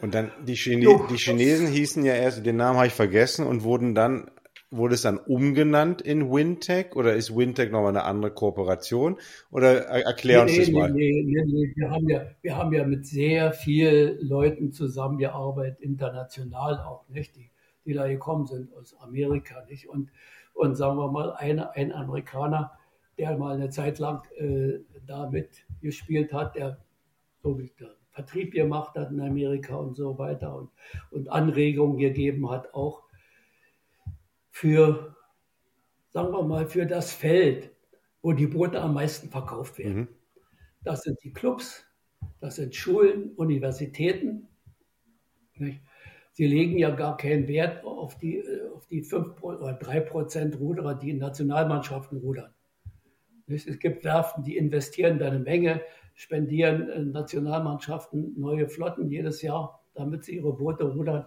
Und dann die, Chine jo, die Chinesen hießen ja erst, den Namen habe ich vergessen und wurden dann wurde es dann umgenannt in Wintech oder ist Wintech nochmal eine andere Kooperation? Oder erklär uns nee, das mal. Nee, nee, nee, wir haben ja, wir haben ja mit sehr vielen Leuten zusammengearbeitet, international auch, nicht? Die, die da gekommen sind aus Amerika, nicht? Und, und sagen wir mal, eine, ein Amerikaner, der mal eine Zeit lang äh, da mitgespielt hat, der so wie der Vertrieb gemacht hat in Amerika und so weiter und, und Anregungen gegeben hat, auch für, sagen wir mal, für das Feld, wo die Boote am meisten verkauft werden. Mhm. Das sind die Clubs, das sind Schulen, Universitäten. Nicht? Sie legen ja gar keinen Wert auf die, auf die 5 oder 3 Prozent Ruderer, die in Nationalmannschaften rudern. Nicht? Es gibt Werften, die investieren da eine Menge, spendieren Nationalmannschaften neue Flotten jedes Jahr, damit sie ihre Boote rudern.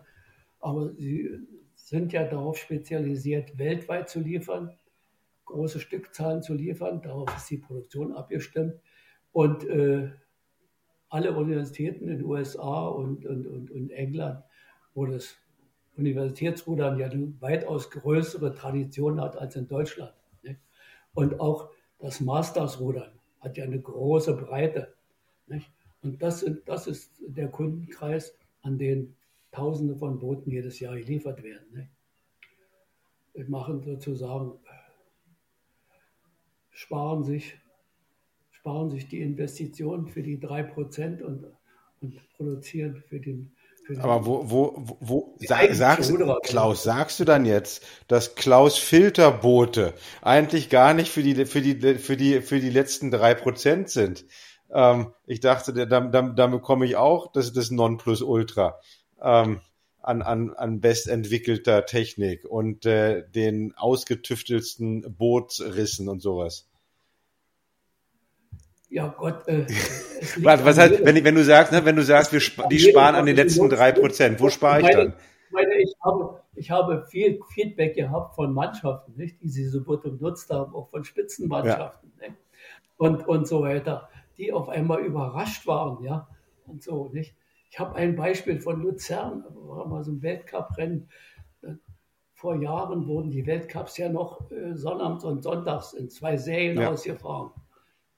Aber sie sind ja darauf spezialisiert, weltweit zu liefern, große Stückzahlen zu liefern. Darauf ist die Produktion abgestimmt. Und äh, alle Universitäten in den USA und, und, und, und England, wo das Universitätsrudern ja eine weitaus größere Tradition hat als in Deutschland. Ne? Und auch das Mastersrudern hat ja eine große Breite. Nicht? Und das, sind, das ist der Kundenkreis, an den Tausende von Booten jedes Jahr geliefert werden. Ne? Wir machen sozusagen, sparen sich, sparen sich die Investitionen für die 3% und, und produzieren für den aber wo, wo, wo, sag, sagst, Klaus, sagst du dann jetzt, dass Klaus Filterboote eigentlich gar nicht für die, für die, für die, für die letzten drei Prozent sind? Ähm, ich dachte, da, da, da bekomme ich auch das, das Nonplusultra ähm, an, an, an bestentwickelter Technik und äh, den ausgetüftelsten Bootsrissen und sowas. Ja Gott. Äh, was, heißt, wenn, wenn du sagst, ne, wenn du sagst, wir sp die sparen an den letzten drei Prozent, wo spare ich dann? Meine, ich habe, ich habe viel Feedback gehabt von Mannschaften, nicht, die diese Boote benutzt haben, auch von Spitzenmannschaften ja. und, und so weiter, die auf einmal überrascht waren, ja, und so, nicht. Ich habe ein Beispiel von Luzern, war mal so ein Weltcuprennen. Vor Jahren wurden die Weltcups ja noch äh, sonnabends und sonntags in zwei Serien ja. ausgefahren.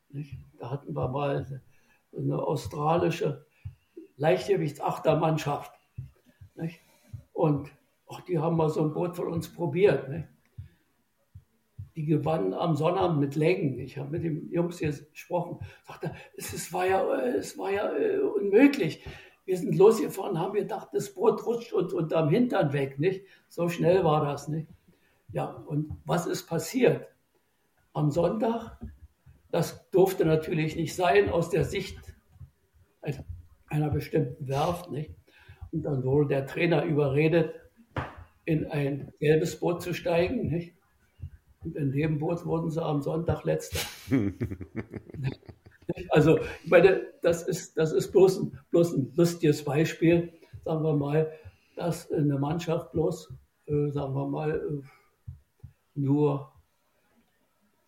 Nicht? Da hatten wir mal eine australische Leichtgewichtsachtermannschaft. Nicht? Und ach, die haben mal so ein Boot von uns probiert. Nicht? Die gewannen am Sonnabend mit Längen. Ich habe mit den Jungs hier gesprochen. Sagte, es, es war ja, es war ja äh, unmöglich. Wir sind losgefahren, haben gedacht, das Boot rutscht uns unterm Hintern weg. Nicht? So schnell war das. Nicht? Ja, und was ist passiert? Am Sonntag das durfte natürlich nicht sein aus der Sicht einer bestimmten Werft. Nicht? Und dann wurde der Trainer überredet, in ein gelbes Boot zu steigen. Nicht? Und in dem Boot wurden sie am Sonntag letzter. also, ich meine, das ist, das ist bloß, ein, bloß ein lustiges Beispiel, sagen wir mal, dass eine Mannschaft bloß, äh, sagen wir mal, äh, nur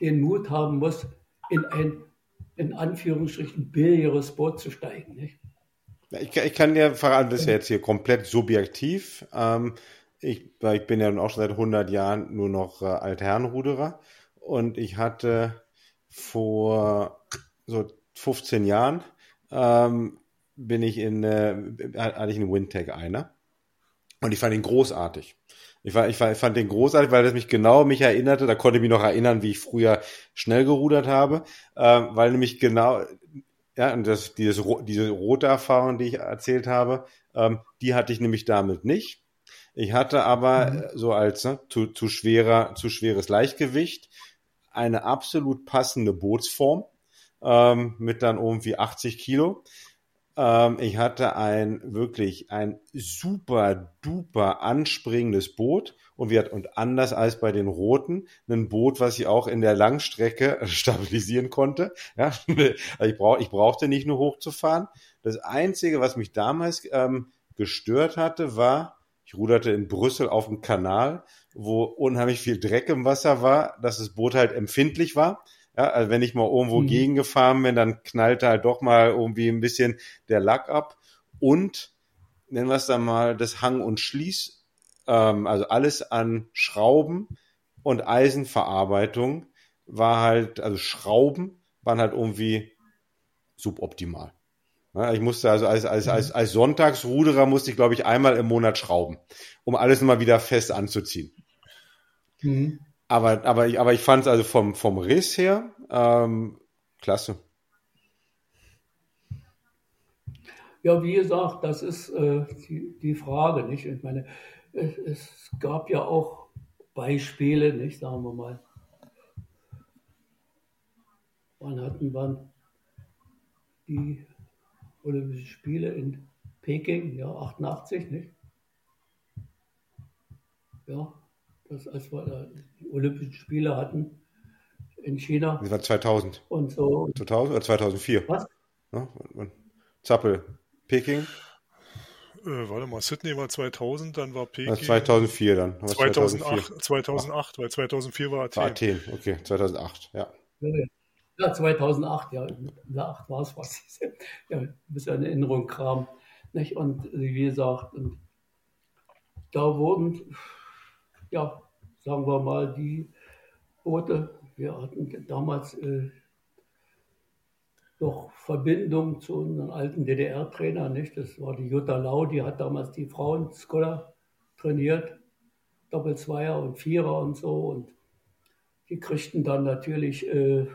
den Mut haben muss, in ein, in Anführungsstrichen, billigeres Boot zu steigen. Nicht? Ich, ich kann dir verraten, das ist ja jetzt hier komplett subjektiv. Ähm, ich, ich bin ja auch schon seit 100 Jahren nur noch äh, Altherrenruderer und ich hatte vor so 15 Jahren ähm, bin ich in, äh, hatte ich einen Windtag einer und ich fand ihn großartig. Ich, war, ich, war, ich fand den großartig, weil das mich genau mich erinnerte. Da konnte ich mich noch erinnern, wie ich früher schnell gerudert habe, äh, weil nämlich genau, ja, und das, dieses, diese rote Erfahrung, die ich erzählt habe, ähm, die hatte ich nämlich damit nicht. Ich hatte aber mhm. so als ne, zu, zu schwerer, zu schweres Leichtgewicht eine absolut passende Bootsform ähm, mit dann irgendwie 80 Kilo. Ähm, ich hatte ein wirklich ein super duper anspringendes Boot und wir und anders als bei den Roten ein Boot, was ich auch in der Langstrecke stabilisieren konnte. Ja, ich, brauch, ich brauchte nicht nur hochzufahren. Das Einzige, was mich damals ähm, gestört hatte, war, ich ruderte in Brüssel auf dem Kanal, wo unheimlich viel Dreck im Wasser war, dass das Boot halt empfindlich war. Ja, also wenn ich mal irgendwo mhm. gegengefahren bin, dann knallte halt doch mal irgendwie ein bisschen der Lack ab. Und nennen wir es dann mal das Hang- und Schließ ähm, also alles an Schrauben und Eisenverarbeitung war halt, also Schrauben waren halt irgendwie suboptimal. Ja, ich musste also als, als, als, als Sonntagsruderer musste ich, glaube ich, einmal im Monat schrauben, um alles mal wieder fest anzuziehen. Mhm. Aber, aber ich, aber ich fand es also vom, vom Riss her ähm, klasse. Ja, wie gesagt, das ist äh, die, die Frage, nicht? Ich meine, es, es gab ja auch Beispiele, nicht, sagen wir mal. Wann hatten wir die Olympischen Spiele in Peking, ja, 88, nicht? Ja, das, als wir die Olympischen Spiele hatten in China. Das war 2000. Und so. 2000 oder 2004? Was? Ja, Zappel, Peking. Äh, warte mal, Sydney war 2000, dann war Peking. 2004 dann. 2008, 2004? 2008 weil 2004 war Athen. War Athen, okay, 2008, ja. Ja, 2008, ja, 2008 war es was. ja, ein bisschen in Erinnerung kam. Nicht? Und wie gesagt, und da wurden, ja, sagen wir mal, die Boote, wir hatten damals äh, noch Verbindung zu unseren alten DDR-Trainer, nicht? Das war die Jutta Lau, die hat damals die Frauen Scholar trainiert, Doppelzweier und Vierer und so. Und die kriegten dann natürlich äh,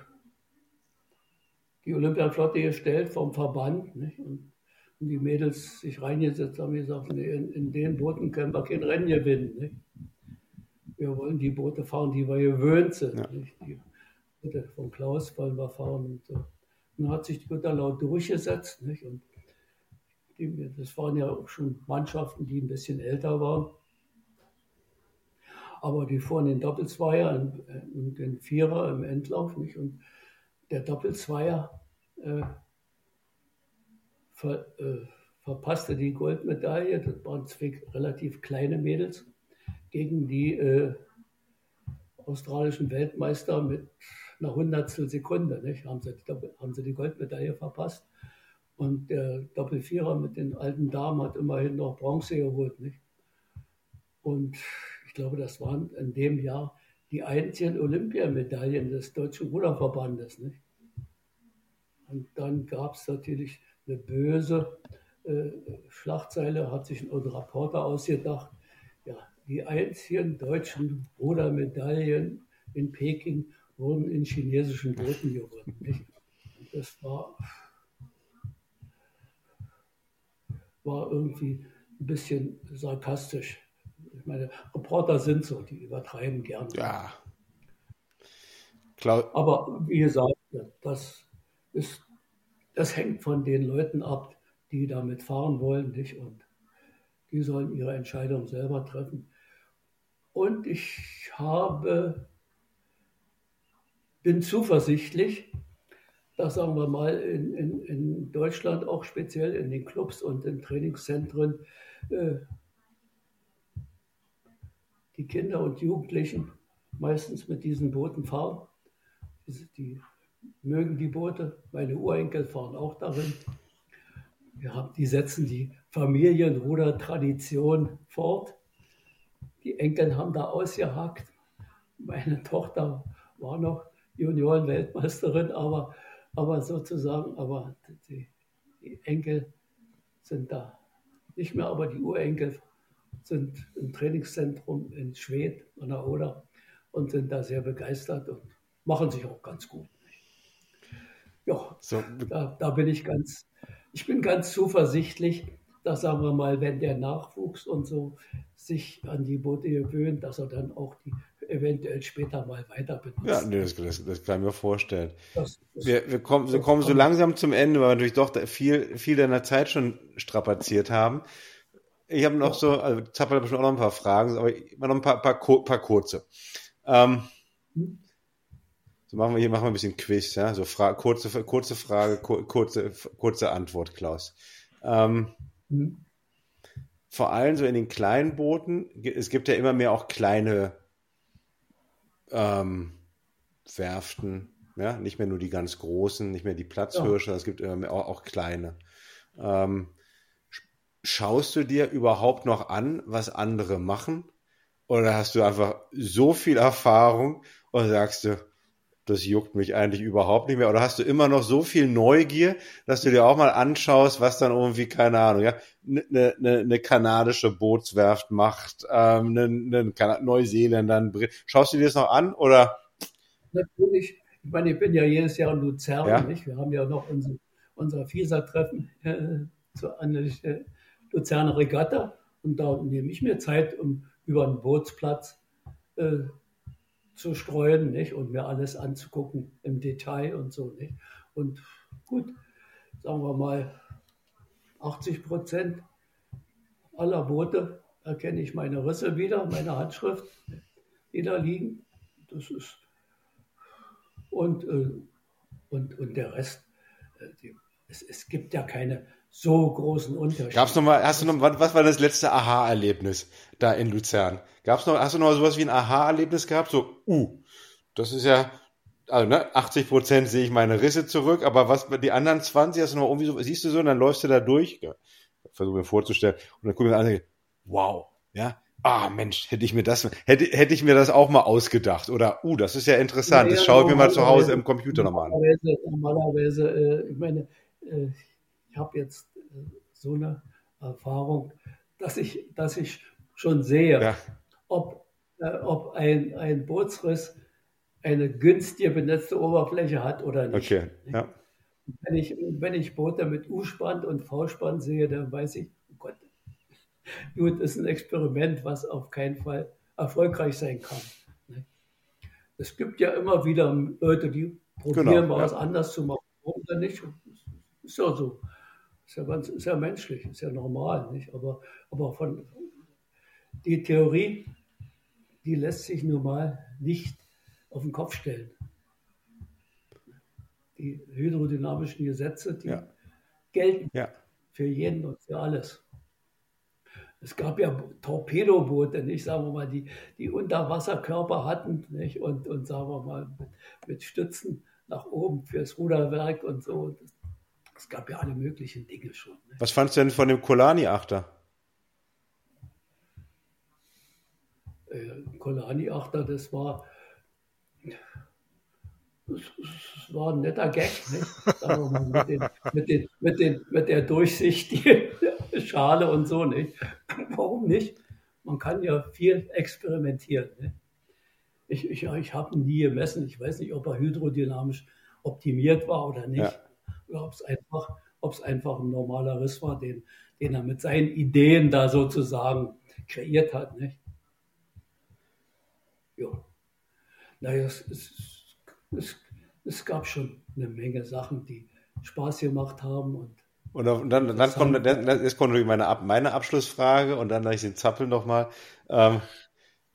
die Olympiaflotte gestellt vom Verband. Nicht? Und, und, die Mädels sich reingesetzt haben, gesagt, nee, in, in, den Booten können wir kein Rennen gewinnen. Nicht? Wir wollen die Boote fahren, die wir gewöhnt sind. Ja. Die Boote von Klaus wollen wir fahren und so. Dann hat sich die Gutterlau durchgesetzt. Nicht? Und die, das waren ja auch schon Mannschaften, die ein bisschen älter waren. Aber die fuhren den Doppelzweier und den Vierer im Endlauf. Nicht? Und der Doppelzweier äh, ver, äh, verpasste die Goldmedaille. Das waren zwei relativ kleine Mädels gegen die äh, australischen Weltmeister mit einer Hundertstel Sekunde. Nicht? Haben, sie, haben sie die Goldmedaille verpasst. Und der Doppelvierer mit den alten Damen hat immerhin noch Bronze geholt. Nicht? Und ich glaube, das waren in dem Jahr die einzigen Olympiamedaillen des Deutschen Ruderverbandes. Nicht? Und dann gab es natürlich eine böse äh, Schlagzeile, hat sich ein Reporter ausgedacht, ja, die einzigen deutschen Rudermedaillen in Peking wurden in chinesischen Booten gewonnen. Das war, war irgendwie ein bisschen sarkastisch. Ich meine, Reporter sind so, die übertreiben gern. Ja. Klar. Aber wie gesagt, das ist, das hängt von den Leuten ab, die damit fahren wollen, nicht? Und die sollen ihre Entscheidung selber treffen. Und ich habe, bin zuversichtlich, dass, sagen wir mal, in, in, in Deutschland auch speziell in den Clubs und in Trainingszentren äh, die Kinder und Jugendlichen meistens mit diesen Booten fahren. Die mögen die Boote. Meine Urenkel fahren auch darin. Wir die setzen die Familienruder-Tradition fort. Die Enkel haben da ausgehakt. Meine Tochter war noch Junioren-Weltmeisterin, aber, aber sozusagen, aber die, die Enkel sind da nicht mehr, aber die Urenkel sind im Trainingszentrum in Schwedt an der Oder und sind da sehr begeistert und machen sich auch ganz gut. Ja, so. da, da bin ich ganz, ich bin ganz zuversichtlich, dass, sagen wir mal, wenn der Nachwuchs und so sich an die Boote gewöhnt, dass er dann auch die eventuell später mal weiter benutzt. Ja, nee, das, das, das kann ich mir vorstellen. Das, wir, wir, kommen, wir kommen so langsam zum Ende, weil wir natürlich doch viel, viel deiner Zeit schon strapaziert haben. Ich habe noch so, also Zappel habe schon auch noch ein paar Fragen, aber immer noch ein paar, paar, paar kurze. Ähm, hm? So machen wir hier machen wir ein bisschen Quiz, ja. So Fra kurze, kurze Frage, kurze, kurze Antwort, Klaus. Ähm, mhm. Vor allem so in den kleinen Booten, es gibt ja immer mehr auch kleine ähm, Werften, ja, nicht mehr nur die ganz großen, nicht mehr die Platzhirsche, ja. es gibt immer mehr auch, auch kleine. Ähm, schaust du dir überhaupt noch an, was andere machen? Oder hast du einfach so viel Erfahrung und sagst du, das juckt mich eigentlich überhaupt nicht mehr? Oder hast du immer noch so viel Neugier, dass du dir auch mal anschaust, was dann irgendwie, keine Ahnung, ja, eine ne, ne, ne kanadische Bootswerft macht, ähm, ne, ne Neuseeländer, schaust du dir das noch an oder? Natürlich. Ich meine, ich bin ja jedes Jahr in Luzern, ja? nicht? Wir haben ja noch unser, unser FISA-Treffen äh, zu einer äh, Luzerner Regatta und da nehme ich mir Zeit, um über einen Bootsplatz äh, zu streuen nicht? und mir alles anzugucken im Detail und so. Nicht? Und gut, sagen wir mal, 80 Prozent aller Boote erkenne ich meine Risse wieder, meine Handschrift, die da liegen. Das ist und, äh, und, und der Rest, äh, es, es gibt ja keine so großen Unterschiede. Gab's noch mal, hast du noch, was war das letzte Aha-Erlebnis da in Luzern? Gab's noch, hast du noch sowas wie ein Aha-Erlebnis gehabt? So, uh, das ist ja, also ne, 80 Prozent sehe ich meine Risse zurück, aber was die anderen 20 hast du noch irgendwie so, siehst du so, und dann läufst du da durch, ja, versuche mir vorzustellen, und dann gucken wir an, wow, ja, ah Mensch, hätte ich mir das, hätte, hätte ich mir das auch mal ausgedacht, oder, uh, das ist ja interessant, ja, das schaue ich mir mal zu Hause im Computer nochmal an. Normalerweise, normalerweise äh, ich meine, äh, habe jetzt äh, so eine Erfahrung, dass ich, dass ich schon sehe, ja. ob, äh, ob ein, ein Bootsriss eine günstige benetzte Oberfläche hat oder nicht. Okay, ja. Wenn ich, wenn ich Boote mit U-Spann und V-Spann sehe, dann weiß ich, oh Gott, gut, ist ein Experiment, was auf keinen Fall erfolgreich sein kann. Ne? Es gibt ja immer wieder Leute, die probieren genau, mal ja. was anders zu machen. Warum denn nicht? Ist ja so. Ist ja, ganz, ist ja menschlich, ist ja normal. Nicht? Aber, aber von, die Theorie, die lässt sich nun mal nicht auf den Kopf stellen. Die hydrodynamischen Gesetze, die ja. gelten ja. für jeden und für alles. Es gab ja Torpedoboote, nicht, sagen wir mal, die, die Unterwasserkörper hatten nicht, und, und sagen wir mal mit, mit Stützen nach oben fürs Ruderwerk und so. Es gab ja alle möglichen Dinge schon. Ne? Was fandest du denn von dem Kolani-Achter? Äh, Kolani-Achter, das war, das, war ein netter Gag, mit, den, mit, den, mit, den, mit der durchsichtigen Schale und so. Nicht? Warum nicht? Man kann ja viel experimentieren. Ne? Ich, ich, ich habe nie gemessen. Ich weiß nicht, ob er hydrodynamisch optimiert war oder nicht. Ja. Oder ob es einfach, einfach ein normaler Riss war, den, den er mit seinen Ideen da sozusagen kreiert hat. Nicht? Ja. Naja, es, es, es, es gab schon eine Menge Sachen, die Spaß gemacht haben und und dann, dann kommt, jetzt kommt meine, meine Abschlussfrage und dann ich den Zappel nochmal. Ähm,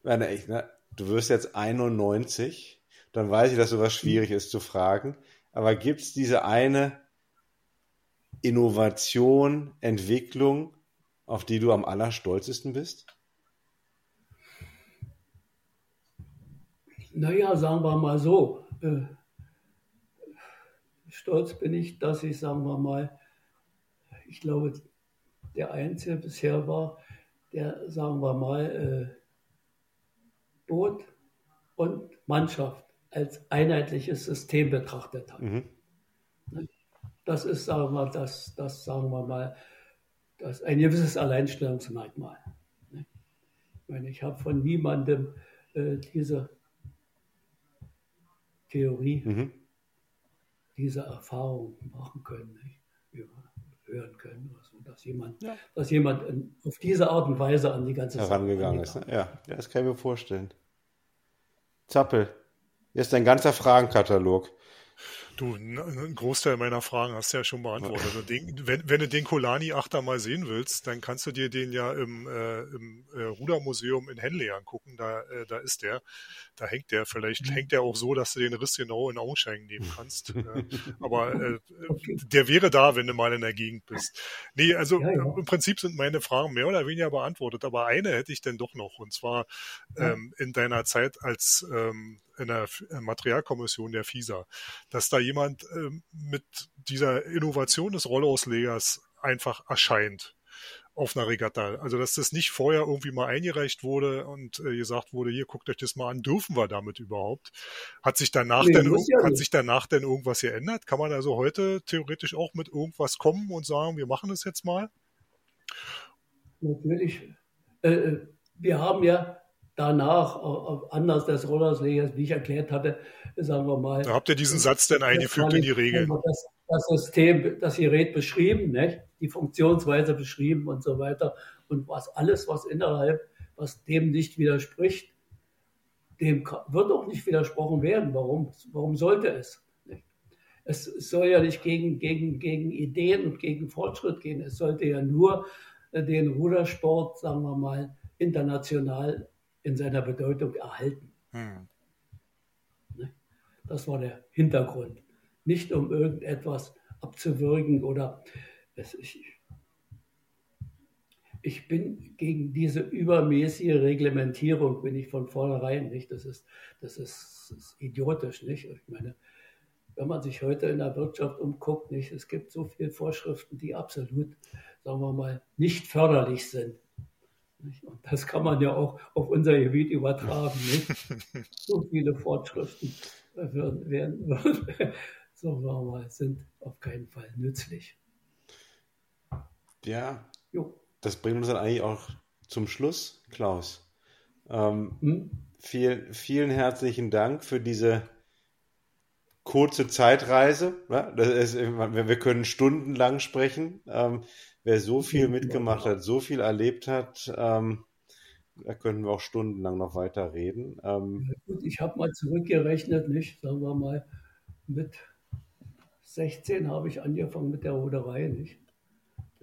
meine, ich, ne, du wirst jetzt 91, dann weiß ich, dass sowas schwierig ist zu fragen. Aber gibt es diese eine Innovation, Entwicklung, auf die du am allerstolzesten bist? Naja, sagen wir mal so. Äh, stolz bin ich, dass ich, sagen wir mal, ich glaube, der Einzige bisher war, der, sagen wir mal, äh, Boot und Mannschaft als einheitliches System betrachtet hat. Mhm. Das ist, sagen wir mal, das, das sagen wir mal, das ein gewisses Alleinstellungsmerkmal. Ich meine, ich habe von niemandem äh, diese Theorie, mhm. diese Erfahrung machen können, nicht? hören können, also, dass jemand, ja. dass jemand auf diese Art und Weise an die ganze Sache herangegangen ist. Ne? Ja, das kann ich mir vorstellen. Zappel, hier ist dein ganzer Fragenkatalog. Du, ein Großteil meiner Fragen hast du ja schon beantwortet. Also den, wenn, wenn, du den Kolani-Achter mal sehen willst, dann kannst du dir den ja im, äh, im äh, Rudermuseum in Henley angucken. Da, äh, da ist der. Da hängt der. Vielleicht mhm. hängt der auch so, dass du den Riss genau in Augenschein nehmen kannst. Äh, aber äh, der wäre da, wenn du mal in der Gegend bist. Nee, also ja, ja. im Prinzip sind meine Fragen mehr oder weniger beantwortet. Aber eine hätte ich denn doch noch. Und zwar ähm, in deiner Zeit als ähm, in der Materialkommission der FISA, dass da jemand ähm, mit dieser Innovation des Rollauslegers einfach erscheint. auf einer Regatta. Also dass das nicht vorher irgendwie mal eingereicht wurde und äh, gesagt wurde, hier guckt euch das mal an, dürfen wir damit überhaupt? Hat sich danach nee, denn ja hat sich danach denn irgendwas geändert? Kann man also heute theoretisch auch mit irgendwas kommen und sagen, wir machen es jetzt mal? Natürlich. Äh, äh wir haben ja danach, anders des Rollerslegers, wie ich erklärt hatte, sagen wir mal. Da habt ihr diesen Satz denn eingefügt in die Regeln? Das, das, System, das Gerät beschrieben, nicht? die Funktionsweise beschrieben und so weiter. Und was alles, was innerhalb, was dem nicht widerspricht, dem wird auch nicht widersprochen werden. Warum, warum sollte es? Nicht? Es soll ja nicht gegen, gegen, gegen Ideen und gegen Fortschritt gehen. Es sollte ja nur den Rudersport, sagen wir mal, international in seiner Bedeutung erhalten. Hm. Ne? Das war der Hintergrund. Nicht um irgendetwas abzuwürgen oder es, ich, ich bin gegen diese übermäßige Reglementierung, bin ich von vornherein nicht. Das ist, das ist, das ist idiotisch, nicht? Ich meine, wenn man sich heute in der Wirtschaft umguckt, nicht, es gibt so viele Vorschriften, die absolut, sagen wir mal, nicht förderlich sind. Und das kann man ja auch auf unser Gebiet übertragen. Nicht? So viele Fortschriften werden, werden, sagen wir mal, sind auf keinen Fall nützlich. Ja, jo. das bringt uns dann eigentlich auch zum Schluss, Klaus. Ähm, hm? viel, vielen herzlichen Dank für diese kurze Zeitreise. Ja, ist, wir können stundenlang sprechen. Ähm, wer so viel mitgemacht hat, so viel erlebt hat, ähm, da könnten wir auch stundenlang noch weiter reden. Ähm, ja, gut, ich habe mal zurückgerechnet, nicht? Sagen wir mal, mit 16 habe ich angefangen mit der Ruderei, nicht?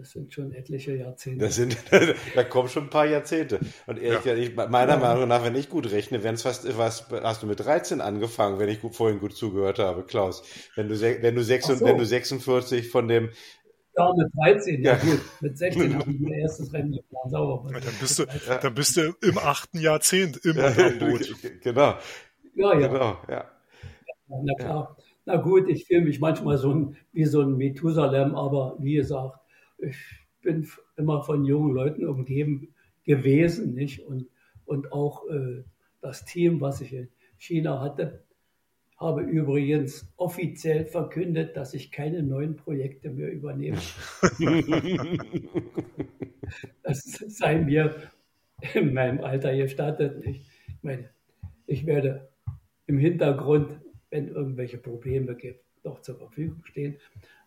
Das sind schon etliche Jahrzehnte. Das sind, da kommen schon ein paar Jahrzehnte. Und ehrlich ja. ich, meiner ja. Meinung nach, wenn ich gut rechne, wären es fast, was, hast du mit 13 angefangen, wenn ich gut, vorhin gut zugehört habe, Klaus. Wenn du, wenn du, 6, so. wenn du 46 von dem ja, mit 13, ja, gut. Mit 16 habe ich mein erstes Rennen geplant. Sauber. Dann bist, du, dann bist du im achten Jahrzehnt im ja, Boot. Genau. Ja, ja. Genau, ja. Na klar. Na gut, ich fühle mich manchmal so ein, wie so ein Methusalem, aber wie gesagt, ich bin immer von jungen Leuten umgeben gewesen, nicht? Und, und auch äh, das Team, was ich in China hatte, habe übrigens offiziell verkündet, dass ich keine neuen Projekte mehr übernehme. das sei mir in meinem Alter gestattet. Ich meine, ich werde im Hintergrund, wenn irgendwelche Probleme gibt, noch zur Verfügung stehen,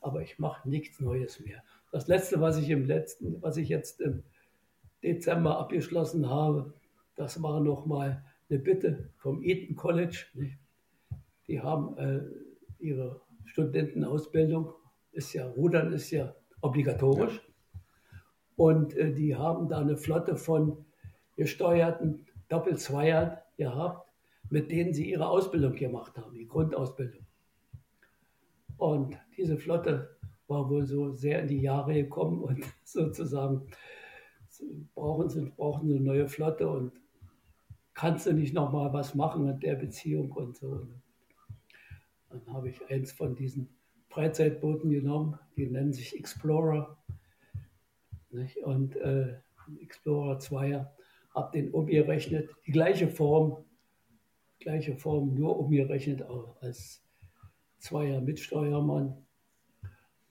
aber ich mache nichts Neues mehr. Das letzte, was ich im letzten, was ich jetzt im Dezember abgeschlossen habe, das war nochmal eine Bitte vom Eton College. Nicht? Die haben äh, ihre Studentenausbildung, ist ja, Rudern ist ja obligatorisch. Ja. Und äh, die haben da eine Flotte von gesteuerten Doppelzweiern gehabt, mit denen sie ihre Ausbildung gemacht haben, die Grundausbildung. Und diese Flotte war wohl so sehr in die Jahre gekommen und sozusagen brauchen sie, brauchen sie eine neue Flotte und kannst du nicht nochmal was machen in der Beziehung und so. Dann habe ich eins von diesen Freizeitbooten genommen, die nennen sich Explorer. Nicht? Und äh, Explorer 2 habe den umgerechnet, die gleiche Form, gleiche Form, nur umgerechnet als Zweier Mitsteuermann.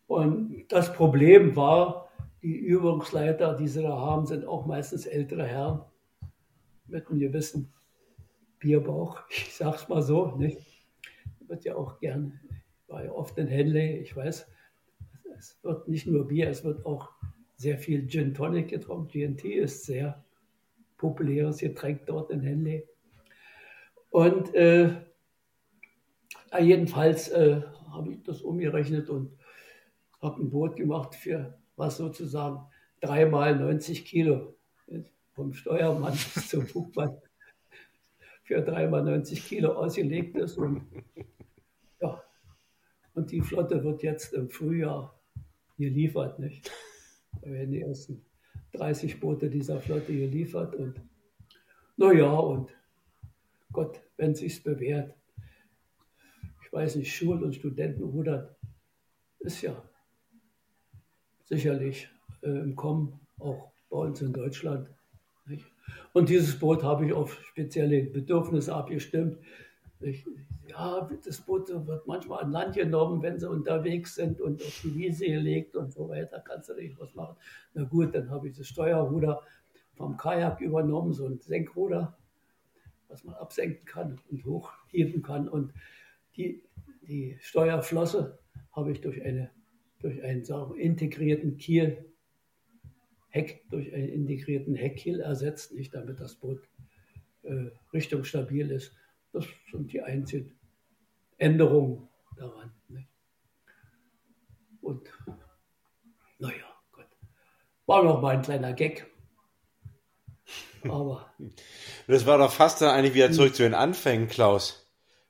Und das Problem war, die Übungsleiter, die sie da haben, sind auch meistens ältere Herren mit einem gewissen Bierbauch, ich sag's mal so, nicht? Wird ja auch gern, war ja oft in Henley, ich weiß, es wird nicht nur Bier, es wird auch sehr viel Gin Tonic getrunken. GNT ist sehr populäres Getränk dort in Henley. Und äh, jedenfalls äh, habe ich das umgerechnet und habe ein Boot gemacht für was sozusagen dreimal 90 Kilo vom Steuermann bis zum Bugmann für dreimal 90 Kilo ausgelegt ist und und die Flotte wird jetzt im Frühjahr geliefert, nicht? Da werden die ersten 30 Boote dieser Flotte geliefert und naja, und Gott, wenn es sich bewährt, ich weiß nicht, Schul- und Studentenrudern ist ja sicherlich äh, im Kommen, auch bei uns in Deutschland. Und dieses Boot habe ich auf spezielle Bedürfnisse abgestimmt. Ich, ja, das Boot wird manchmal an Land genommen, wenn sie unterwegs sind und auf die Wiese gelegt und so weiter, kannst du nicht was machen. Na gut, dann habe ich das Steuerruder vom Kajak übernommen, so ein Senkruder, was man absenken kann und hochheben kann. Und die, die Steuerflosse habe ich durch, eine, durch einen integrierten Kiel, Heck, durch einen integrierten Heckkiel ersetzt, nicht damit das Boot äh, richtungsstabil ist. Das sind die einzigen Änderungen daran. Nicht? Und naja, Gott. War noch mal ein kleiner Gag. Aber. Das war doch fast dann eigentlich wieder zurück zu den Anfängen, Klaus.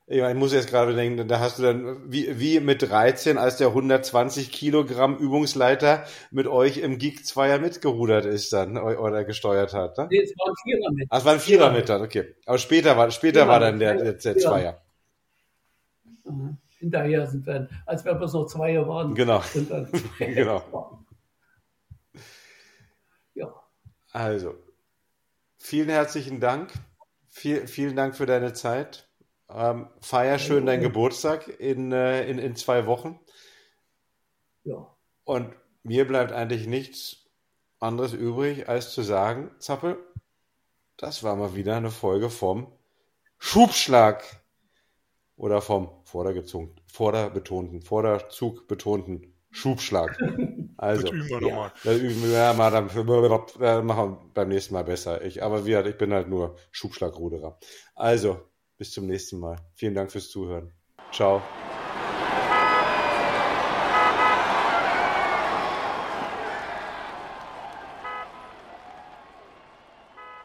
Ich, meine, ich muss jetzt gerade denken, da hast du dann, wie, wie mit 13, als der 120 Kilogramm Übungsleiter mit euch im Geek Zweier mitgerudert ist dann oder gesteuert hat. Ne? Nee, es war ein Vierer mit. Ach, es war ein Vierer, Vierer mit dann, okay. Aber später war, später war dann der, der, der Zweier. Mhm. Hinterher sind wir, als wir bloß noch Zweier waren. Genau. Dann, genau. Ja. Also, vielen herzlichen Dank. Viel, vielen Dank für deine Zeit. Ähm, feier schön deinen Geburtstag in, äh, in, in zwei Wochen. Ja. Und mir bleibt eigentlich nichts anderes übrig, als zu sagen, Zappel, das war mal wieder eine Folge vom Schubschlag oder vom vordergezogen, vorderbetonten, vorderzugbetonten Schubschlag. Also, das üben wir ja, nochmal. Das üben wir ja, mal, dann, machen wir beim nächsten Mal besser. Ich, aber wie, ich bin halt nur Schubschlagruderer. Also, bis zum nächsten Mal. Vielen Dank fürs Zuhören. Ciao.